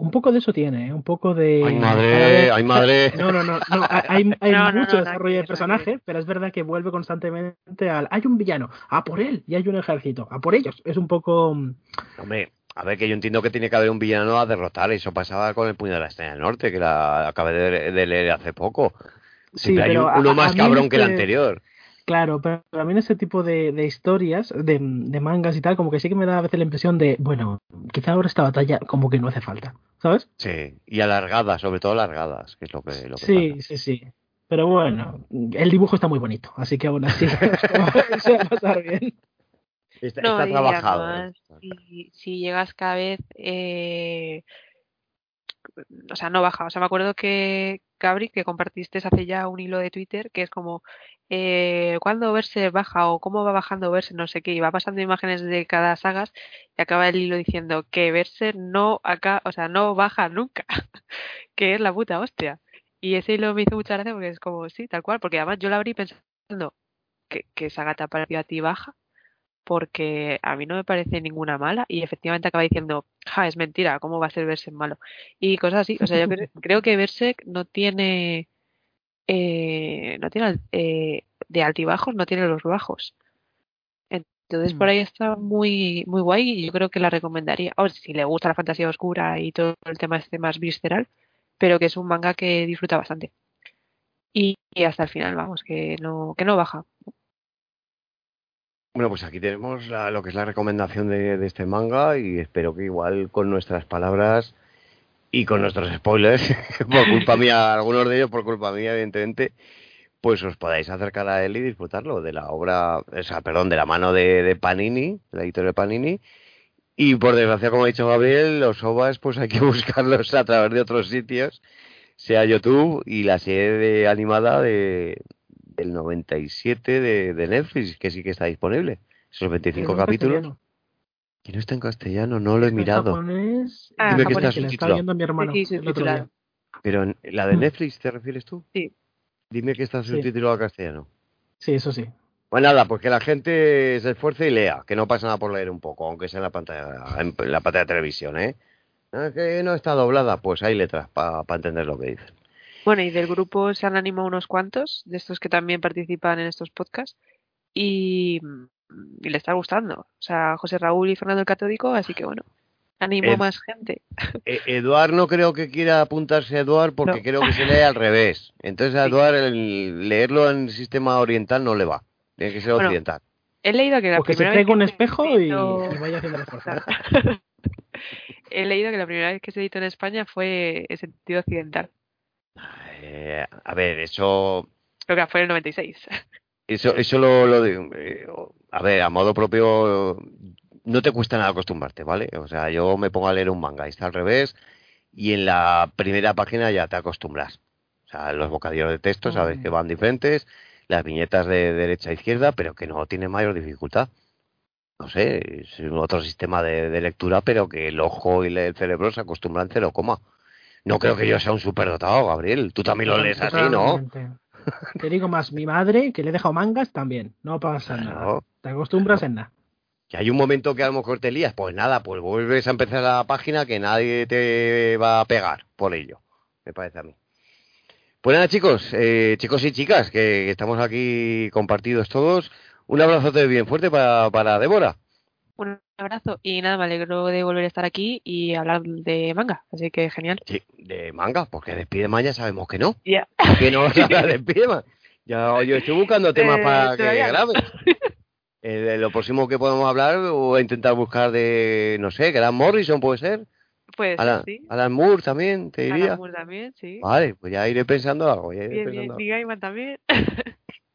Un poco de eso tiene, ¿eh? un poco de... ¡Ay, madre! ¡Ay, madre! No, no, no, no hay, hay no, mucho no, desarrollo de personaje, pero es verdad que vuelve constantemente al... Hay un villano, a por él, y hay un ejército, a por ellos. Es un poco... Mm, Hombre, a ver, que yo entiendo que tiene que haber un villano a derrotar. Eso pasaba con el puño de la estrella del norte, que la acabé de, leer hace poco. Siempre hay uno más cabrón que el anterior. Claro, pero a mí en ese tipo de, historias, de, mangas y tal, como que sí que me da a veces la impresión de, bueno, quizá ahora esta batalla como que no hace falta, ¿sabes? Sí, y alargadas, sobre todo alargadas, que es lo que, lo que Sí, sí, sí. Pero bueno, el dibujo está muy bonito, así que aún así se va a pasar bien. Está, no, está trabajado. si, si, llegas cada vez, eh, o sea, no baja. O sea, me acuerdo que, Cabri, que compartiste hace ya un hilo de Twitter que es como eh, cuándo verse baja o cómo va bajando verse, no sé qué, y va pasando imágenes de cada sagas y acaba el hilo diciendo que verse no acá, o sea, no baja nunca, que es la puta hostia. Y ese hilo me hizo mucha gracia porque es como, sí, tal cual, porque además yo la abrí pensando que, que gata parecía a ti baja porque a mí no me parece ninguna mala y efectivamente acaba diciendo, ja, es mentira, ¿cómo va a ser Berserk malo? Y cosas así, o sea, yo creo que Berserk no tiene, eh, no tiene eh, de altibajos, no tiene los bajos. Entonces por mm. ahí está muy muy guay y yo creo que la recomendaría. O si le gusta la fantasía oscura y todo el tema este más visceral, pero que es un manga que disfruta bastante. Y, y hasta el final, vamos, que no, que no baja. Bueno, pues aquí tenemos lo que es la recomendación de, este manga y espero que igual con nuestras palabras y con nuestros spoilers, por culpa mía, algunos de ellos por culpa mía, evidentemente, pues os podáis acercar a él y disfrutarlo de la obra, o sea, perdón, de la mano de, Panini, la editorial de Panini. Y por desgracia, como ha dicho Gabriel, los OVAs pues hay que buscarlos a través de otros sitios, sea YouTube y la serie animada de, el 97 de, de Netflix, que sí que está disponible. Esos 25 capítulos. Que no está en castellano, no lo he mirado. Japonés, ah, Dime que está subtitulado. Mi hermano, sí, Pero la de mm. Netflix, ¿te refieres tú? Sí. Dime que está subtitulado a castellano. Sí, eso sí. Pues nada, pues que la gente se esfuerce y lea, que no pasa nada por leer un poco, aunque sea en la pantalla, en la pantalla de televisión, ¿eh? que no está doblada, pues hay letras para entender lo que dicen. Bueno, y del grupo se han animado unos cuantos, de estos que también participan en estos podcasts, y, le está gustando. O sea, José Raúl y Fernando el Catódico, así que bueno, animo más gente. E, Eduard no creo que quiera apuntarse a Eduard porque creo que se lee al revés. Entonces a Eduard el leerlo en el sistema oriental no le va. Tiene que ser occidental. He leído que la porque primera se vez un espejo y, vaya haciendo esfuerzo. he leído que la primera vez que se editó en España fue en sentido occidental Eh, a ver, eso... Creo que fue el 96. Eso, eso lo, lo eh, a ver, a modo propio no te cuesta nada acostumbrarte, ¿vale? O sea, yo me pongo a leer un manga y está al revés y en la primera página ya te acostumbras. O sea, los bocadillos de texto sabes que van diferentes, las viñetas de derecha a izquierda, pero que no tiene mayor dificultad. No sé, es otro sistema de, lectura, pero que el ojo y el cerebro se acostumbran cero coma. No creo que yo sea un superdotado, Gabriel. Tú también lo lees así, ¿no? Te digo más, mi madre, que le he dejado mangas, también. No pasa nada. Te acostumbras en nada. Que hay un momento que a lo mejor te lías, pues nada, pues vuelves a empezar la página que nadie te va a pegar por ello, me parece a mí. Pues nada, chicos, eh, chicos y chicas, que, estamos aquí compartidos todos. Un abrazo bien fuerte para, para Débora. Un abrazo y nada, me alegro de volver a estar aquí y hablar de manga, así que genial. Sí, de manga, porque de Spiderman ya sabemos que no. Ya. Que no vas a hablar de Spiderman. Ya, yo estoy buscando temas eh, para que grabes. Eh, lo próximo que podemos hablar o intentar buscar de, no sé, Grant Morrison puede ser. Pues Alan, sí. Alan Moore también, te diría. Alan Moore también, sí. Vale, pues ya iré pensando algo. Ya iré bien, bien. también.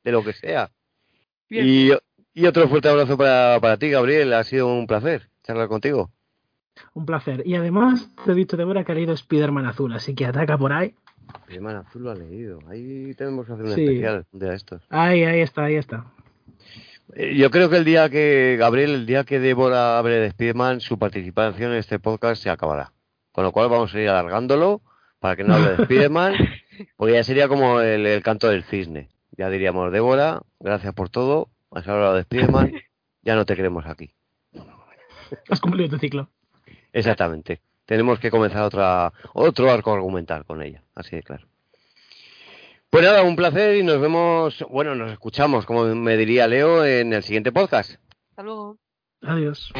de lo que sea. y, y, otro fuerte abrazo para, para ti, Gabriel. Ha sido un placer charlar contigo. Un placer. Y además, te he dicho, Débora, que ha leído Spiderman Azul, así que ataca por ahí. Spiderman Azul lo ha leído. Ahí tenemos que hacer un especial de estos. Ahí, ahí está, ahí está. Eh, yo creo que el día que, Gabriel, el día que Débora hable de Spiderman, su participación en este podcast se acabará. Con lo cual vamos a ir alargándolo para que no hable de Spiderman, porque ya sería como el, canto del cisne. Ya diríamos, Débora, gracias por todo, has hablado de Spiderman, ya no te queremos aquí. Has cumplido tu ciclo. Exactamente. Tenemos que comenzar otra, otro arco argumental con ella, así de claro. Pues nada, un placer y nos vemos, bueno, nos escuchamos, como me diría Leo, en el siguiente podcast. Hasta luego. Adiós.